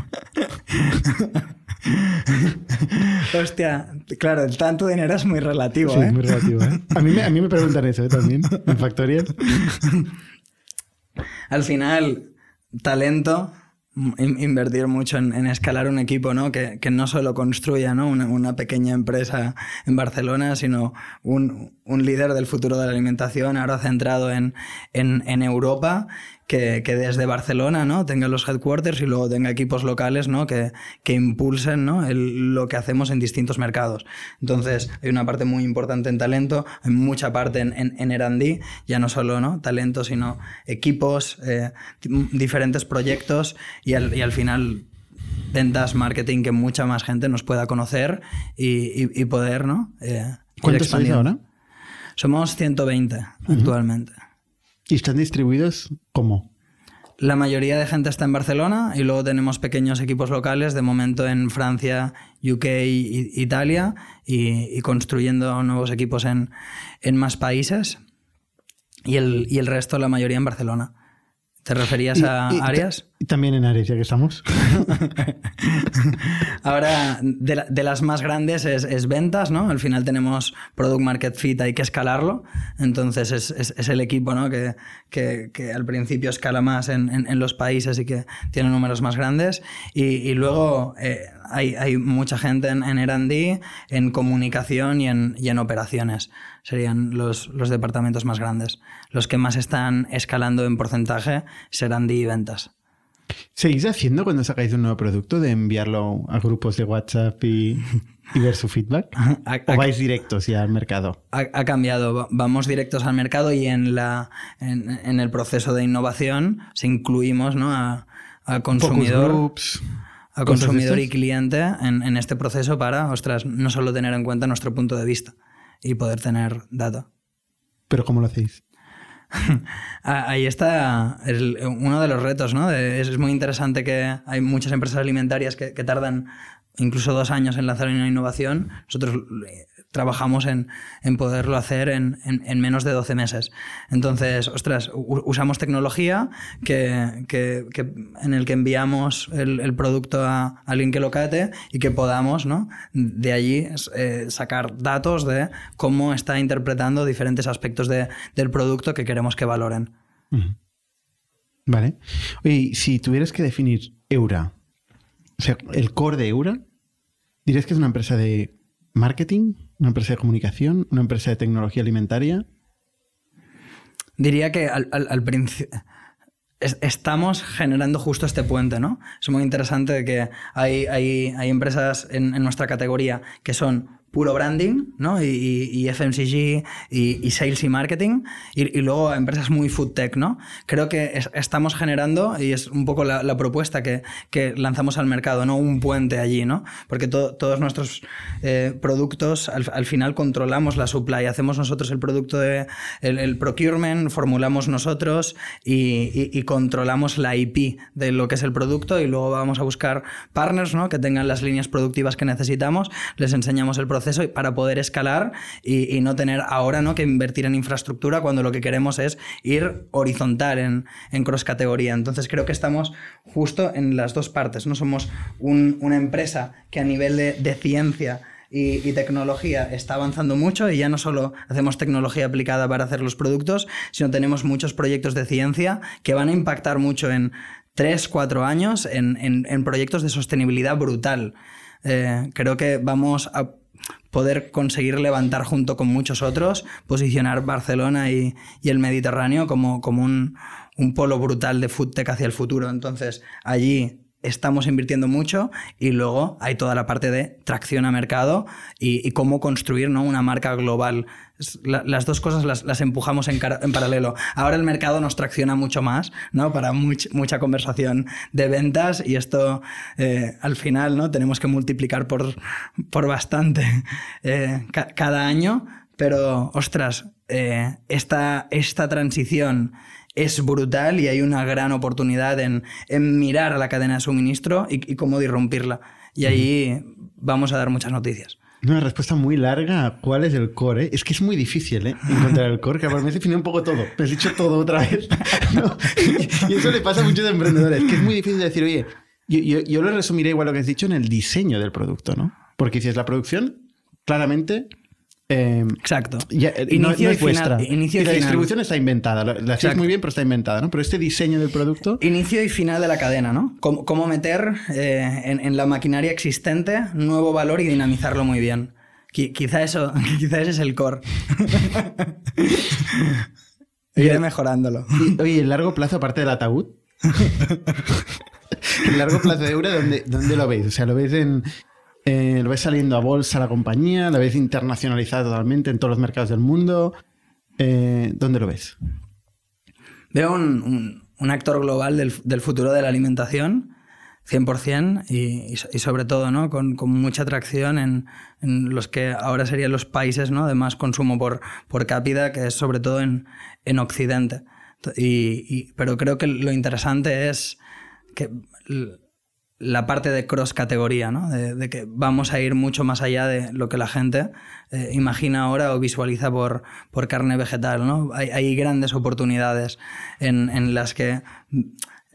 Hostia, claro, el tanto dinero es muy relativo. Sí, ¿eh? muy relativo. ¿eh? A, mí me, a mí me preguntan eso ¿eh? también, en Factorial. Al final, talento invertir mucho en, escalar un equipo ¿no? Que, no solo construya ¿no? Una, pequeña empresa en Barcelona, sino un, un, líder del futuro de la alimentación, ahora centrado en, en Europa que, desde Barcelona ¿no? tenga los headquarters y luego tenga equipos locales ¿no? que, que impulsen ¿no? lo que hacemos en distintos mercados. Entonces, hay una parte muy importante en talento, hay mucha parte en, en, en R&D, ya no solo ¿no? talento, sino equipos, eh, diferentes proyectos y al, y al final ventas, marketing, que mucha más gente nos pueda conocer y, y, poder, ¿no? Eh, ¿Cuántos sois ahora? Somos 120 actualmente. ¿Y están distribuidos cómo? La mayoría de gente está en Barcelona y luego tenemos pequeños equipos locales, de momento en Francia, UK Italia, y, construyendo nuevos equipos en, en más países. Y el, y el resto, la mayoría en Barcelona. ¿Te referías a áreas? También en áreas, ya que estamos. Ahora, de, las más grandes es, ventas, ¿no? Al final tenemos Product Market Fit, hay que escalarlo. Entonces es, el equipo, ¿no? Que, que, al principio escala más en, los países y que tiene números más grandes. Y, luego eh, hay, hay, mucha gente en, en R&D, en comunicación y en, y en operaciones. Serían los, los, departamentos más grandes. Los que más están escalando en porcentaje serán D y ventas. ¿Seguís haciendo cuando sacáis un nuevo producto de enviarlo a grupos de WhatsApp y, ver su feedback? ¿O vais directos ya al mercado? Ha, cambiado. Vamos directos al mercado y en, la, en, el proceso de innovación se incluimos ¿no? a, consumidor. a consumidor y cliente en, en este proceso para, ostras, no solo tener en cuenta nuestro punto de vista y poder tener data. ¿Pero cómo lo hacéis? Ah, ahí está uno de los retos, ¿no? Es muy interesante que hay muchas empresas alimentarias que, que tardan incluso dos años en lanzar una innovación. Nosotros trabajamos en, en poderlo hacer en, en, menos de 12 meses. Entonces, ostras, usamos tecnología que, que, en el que enviamos el, el, producto a alguien que lo cate y que podamos ¿no? de allí eh, sacar datos de cómo está interpretando diferentes aspectos de, del producto que queremos que valoren. Vale. Oye, si tuvieras que definir Eura, o sea, el core de Eura, ¿dirías que es una empresa de marketing, una empresa de comunicación, una empresa de tecnología alimentaria? Diría que al, principio estamos generando justo este puente, ¿no? Es muy interesante que hay, hay, hay empresas en, nuestra categoría que son puro branding, ¿no? Y, FMCG y, sales y marketing, y, luego empresas muy food tech, ¿no? Creo que estamos generando, y es un poco la, propuesta que, que, lanzamos al mercado, ¿no? Un puente allí, ¿no? Porque todos nuestros eh, productos, al, final controlamos la supply, hacemos nosotros el producto de el, procurement, formulamos nosotros y, controlamos la IP de lo que es el producto y luego vamos a buscar partners, ¿no? Que tengan las líneas productivas que necesitamos, les enseñamos el proceso para poder escalar y, no tener ahora ¿no? que invertir en infraestructura cuando lo que queremos es ir horizontal en, en cross categoría. Entonces creo que estamos justo en las dos partes. No somos una empresa que a nivel de, ciencia y, tecnología está avanzando mucho y ya no solo hacemos tecnología aplicada para hacer los productos, sino tenemos muchos proyectos de ciencia que van a impactar mucho en 3, 4 años en, en, proyectos de sostenibilidad brutal. Eh, creo que vamos a poder conseguir levantar junto con muchos otros, posicionar Barcelona y, el Mediterráneo como, como un, un, polo brutal de foodtech hacia el futuro. Entonces, allí estamos invirtiendo mucho y luego hay toda la parte de tracción a mercado y, cómo construir ¿no? una marca global. las dos cosas las, empujamos en, paralelo. Ahora el mercado nos tracciona mucho más ¿no? para mucha conversación de ventas y esto eh, al final ¿no? tenemos que multiplicar por, por bastante eh, cada año, pero ostras, eh, esta, esta transición es brutal y hay una gran oportunidad en, mirar a la cadena de suministro y, cómo disrumpirla. Y ahí vamos a dar muchas noticias. Una respuesta muy larga cuál es el core. Es que es muy difícil ¿eh? encontrar el core, que por me has definido un poco todo. Me has dicho todo otra vez. Y, eso le pasa a muchos emprendedores, que es muy difícil decir, oye, yo, yo, yo, lo resumiré igual lo que has dicho en el diseño del producto, ¿no? Porque si es la producción, claramente Em, Exacto. Eh, inicio y, vuestra. y la distribución está inventada. La hacéis muy bien, pero está inventada, ¿no? Pero este diseño del producto. Inicio y final de la cadena, ¿no? Cómo, meter eh, en, la maquinaria existente nuevo valor y dinamizarlo muy bien. quizá eso, quizá ese es el core. Iré mejorándolo. oye, el largo plazo, aparte del ataúd. el largo plazo de Eura, ¿dónde, ¿dónde lo veis? O sea, ¿lo veis en, eh, ¿Lo ves saliendo a bolsa la compañía? ¿La ves internacionalizada totalmente en todos los mercados del mundo? Eh, ¿Dónde lo ves? Veo un, actor global del, futuro de la alimentación, 100%, y, y sobre todo ¿no? con, mucha atracción en, los que ahora serían los países ¿no? de más consumo por, por cápita, que es sobre todo en, Occidente. pero creo que lo interesante es que la parte de cross categoría, ¿no? de, que vamos a ir mucho más allá de lo que la gente eh, imagina ahora o visualiza por, por carne vegetal. ¿no? Hay, grandes oportunidades en, las que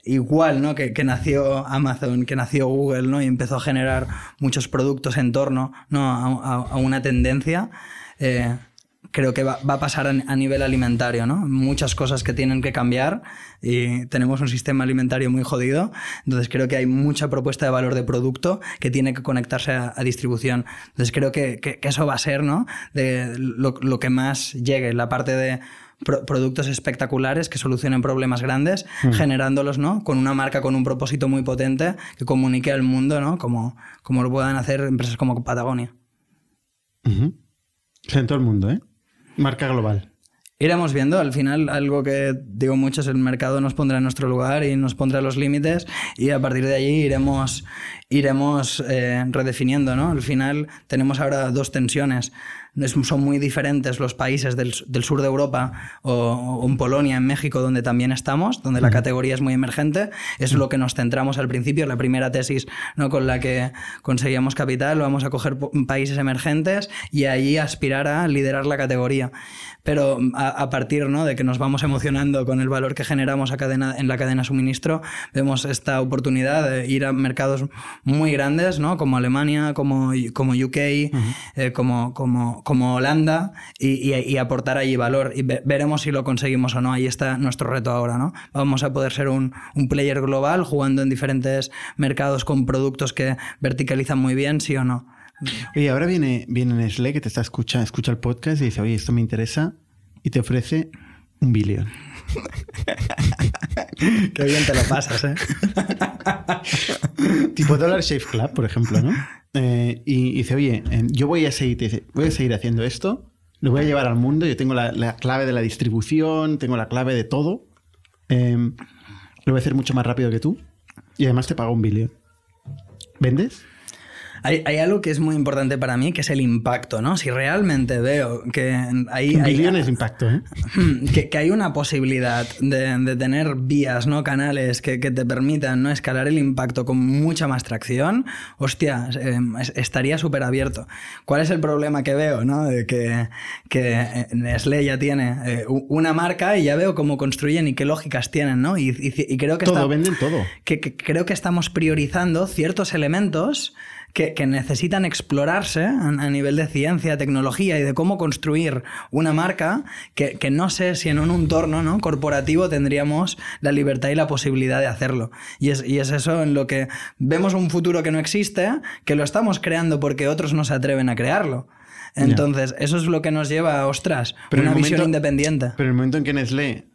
igual ¿no? Que, nació Amazon, que nació Google ¿no? y empezó a generar muchos productos en torno ¿no? a, una tendencia. Eh, creo que va, a pasar a, nivel alimentario, ¿no? Muchas cosas que tienen que cambiar y tenemos un sistema alimentario muy jodido, entonces creo que hay mucha propuesta de valor de producto que tiene que conectarse a, distribución. Entonces creo que, eso va a ser, ¿no? De lo, que más llegue, la parte de productos espectaculares que solucionen problemas grandes, mm. generándolos, ¿no? Con una marca con un propósito muy potente que comunique al mundo, ¿no? Como, como lo puedan hacer empresas como Patagonia. En todo el mundo, ¿eh? Marca global. Iremos viendo, al final algo que digo mucho es el mercado nos pondrá en nuestro lugar y nos pondrá los límites y a partir de allí iremos, iremos eh, redefiniendo, ¿no? Al final tenemos ahora dos tensiones son muy diferentes los países del, sur de Europa o, en Polonia, en México, donde también estamos, donde la categoría es muy emergente. Es lo que nos centramos al principio, la primera tesis ¿no? con la que conseguíamos capital. Vamos a coger países emergentes y allí aspirar a liderar la categoría. Pero a, partir ¿no? de que nos vamos emocionando con el valor que generamos a cadena, en la cadena suministro, vemos esta oportunidad de ir a mercados muy grandes, ¿no? como Alemania, como, como UK, eh, como, como como Holanda y, aportar allí valor. Y veremos si lo conseguimos o no. Ahí está nuestro reto ahora, ¿no? Vamos a poder ser un, player global jugando en diferentes mercados con productos que verticalizan muy bien, sí o no. Oye, ahora viene, viene Nestlé que te está escuchando, escucha el podcast y dice, oye, esto me interesa y te ofrece un billón. Qué bien te lo pasas, ¿eh? tipo Dollar Shave Club, por ejemplo, ¿no? eh, y dice, oye, eh, yo voy a seguir, dice, voy a seguir haciendo esto, lo voy a llevar al mundo, yo tengo la, la clave de la distribución, tengo la clave de todo, eh, lo voy a hacer mucho más rápido que tú y además te pago un billón. ¿Vendes? Hay, hay, algo que es muy importante para mí, que es el impacto, ¿no? Si realmente veo que hay... Un hay billón es impacto, ¿eh? Que, que hay una posibilidad de, de, tener vías, ¿no? Canales que, que, te permitan ¿no? escalar el impacto con mucha más tracción, hostia, eh, estaría súper abierto. ¿Cuál es el problema que veo, ¿no? De que, que Nestlé ya tiene eh, una marca y ya veo cómo construyen y qué lógicas tienen, ¿no? Y, y, y creo que... Todo, está, venden todo. Que, que creo que estamos priorizando ciertos elementos que, necesitan explorarse a, a, nivel de ciencia, tecnología y de cómo construir una marca que, que, no sé si en un entorno ¿no? corporativo tendríamos la libertad y la posibilidad de hacerlo. Y es, y es eso en lo que vemos un futuro que no existe, que lo estamos creando porque otros no se atreven a crearlo. Entonces, yeah. eso es lo que nos lleva a, ostras, pero una visión momento, independiente. Pero el momento en que Nestlé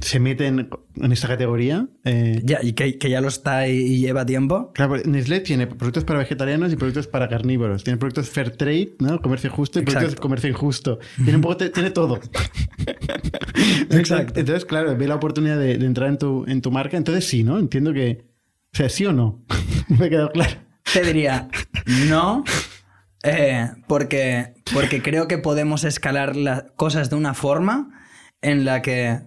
se mete en, en, esta categoría... Eh, ya, y que, que, ya lo está y, y, lleva tiempo. Claro, Nestlé tiene productos para vegetarianos y productos para carnívoros. Tiene productos fair trade, ¿no? comercio justo, y Exacto. productos de comercio injusto. Tiene, un poco, tiene todo. Exacto. Entonces, claro, ve la oportunidad de, de, entrar en tu, en tu marca. Entonces, sí, ¿no? Entiendo que... O sea, sí o no. Me quedado claro. Te diría, no, eh, porque, porque creo que podemos escalar las cosas de una forma en la que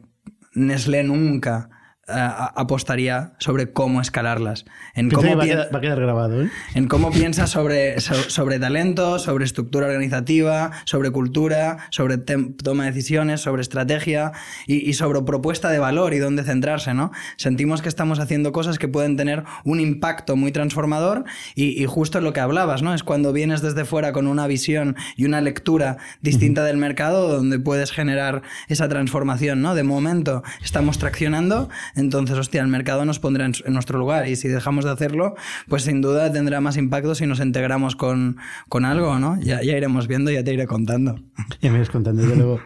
Nestlé nunca uh, apostaría sobre cómo escalarlas. En cómo va, a quedar, va, a quedar, grabado. ¿eh? En cómo piensa sobre, sobre talento, sobre estructura organizativa, sobre cultura, sobre toma de decisiones, sobre estrategia y, y, sobre propuesta de valor y dónde centrarse. ¿no? Sentimos que estamos haciendo cosas que pueden tener un impacto muy transformador y, y justo lo que hablabas, ¿no? es cuando vienes desde fuera con una visión y una lectura distinta uh -huh. del mercado donde puedes generar esa transformación. ¿no? De momento estamos traccionando entonces, hostia, el mercado nos pondrá en, nuestro lugar y si dejamos de hacerlo, pues sin duda tendrá más impacto si nos integramos con, con algo, ¿no? Ya, ya, iremos viendo, ya te iré contando. Ya me irás contando, desde luego.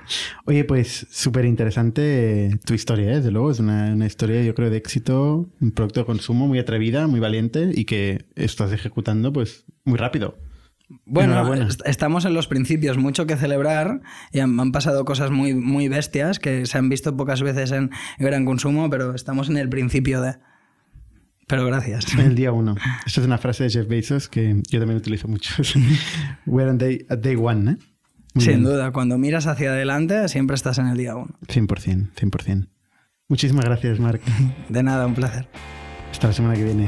Oye, pues súper interesante tu historia, ¿eh? desde luego. Es una, una, historia, yo creo, de éxito, un producto de consumo muy atrevida, muy valiente y que estás ejecutando, pues, muy rápido. Bueno, est estamos en los principios, mucho que celebrar y han, han, pasado cosas muy, muy bestias que se han visto pocas veces en gran consumo, pero estamos en el principio de... Pero gracias. El día uno. Esta es una frase de Jeff Bezos que yo también utilizo mucho. We're on day, at day one, ¿eh? Muy Sin bien. duda, cuando miras hacia adelante siempre estás en el día uno. 100%, 100%. Muchísimas gracias, Marc. De nada, un placer. Hasta la semana que viene.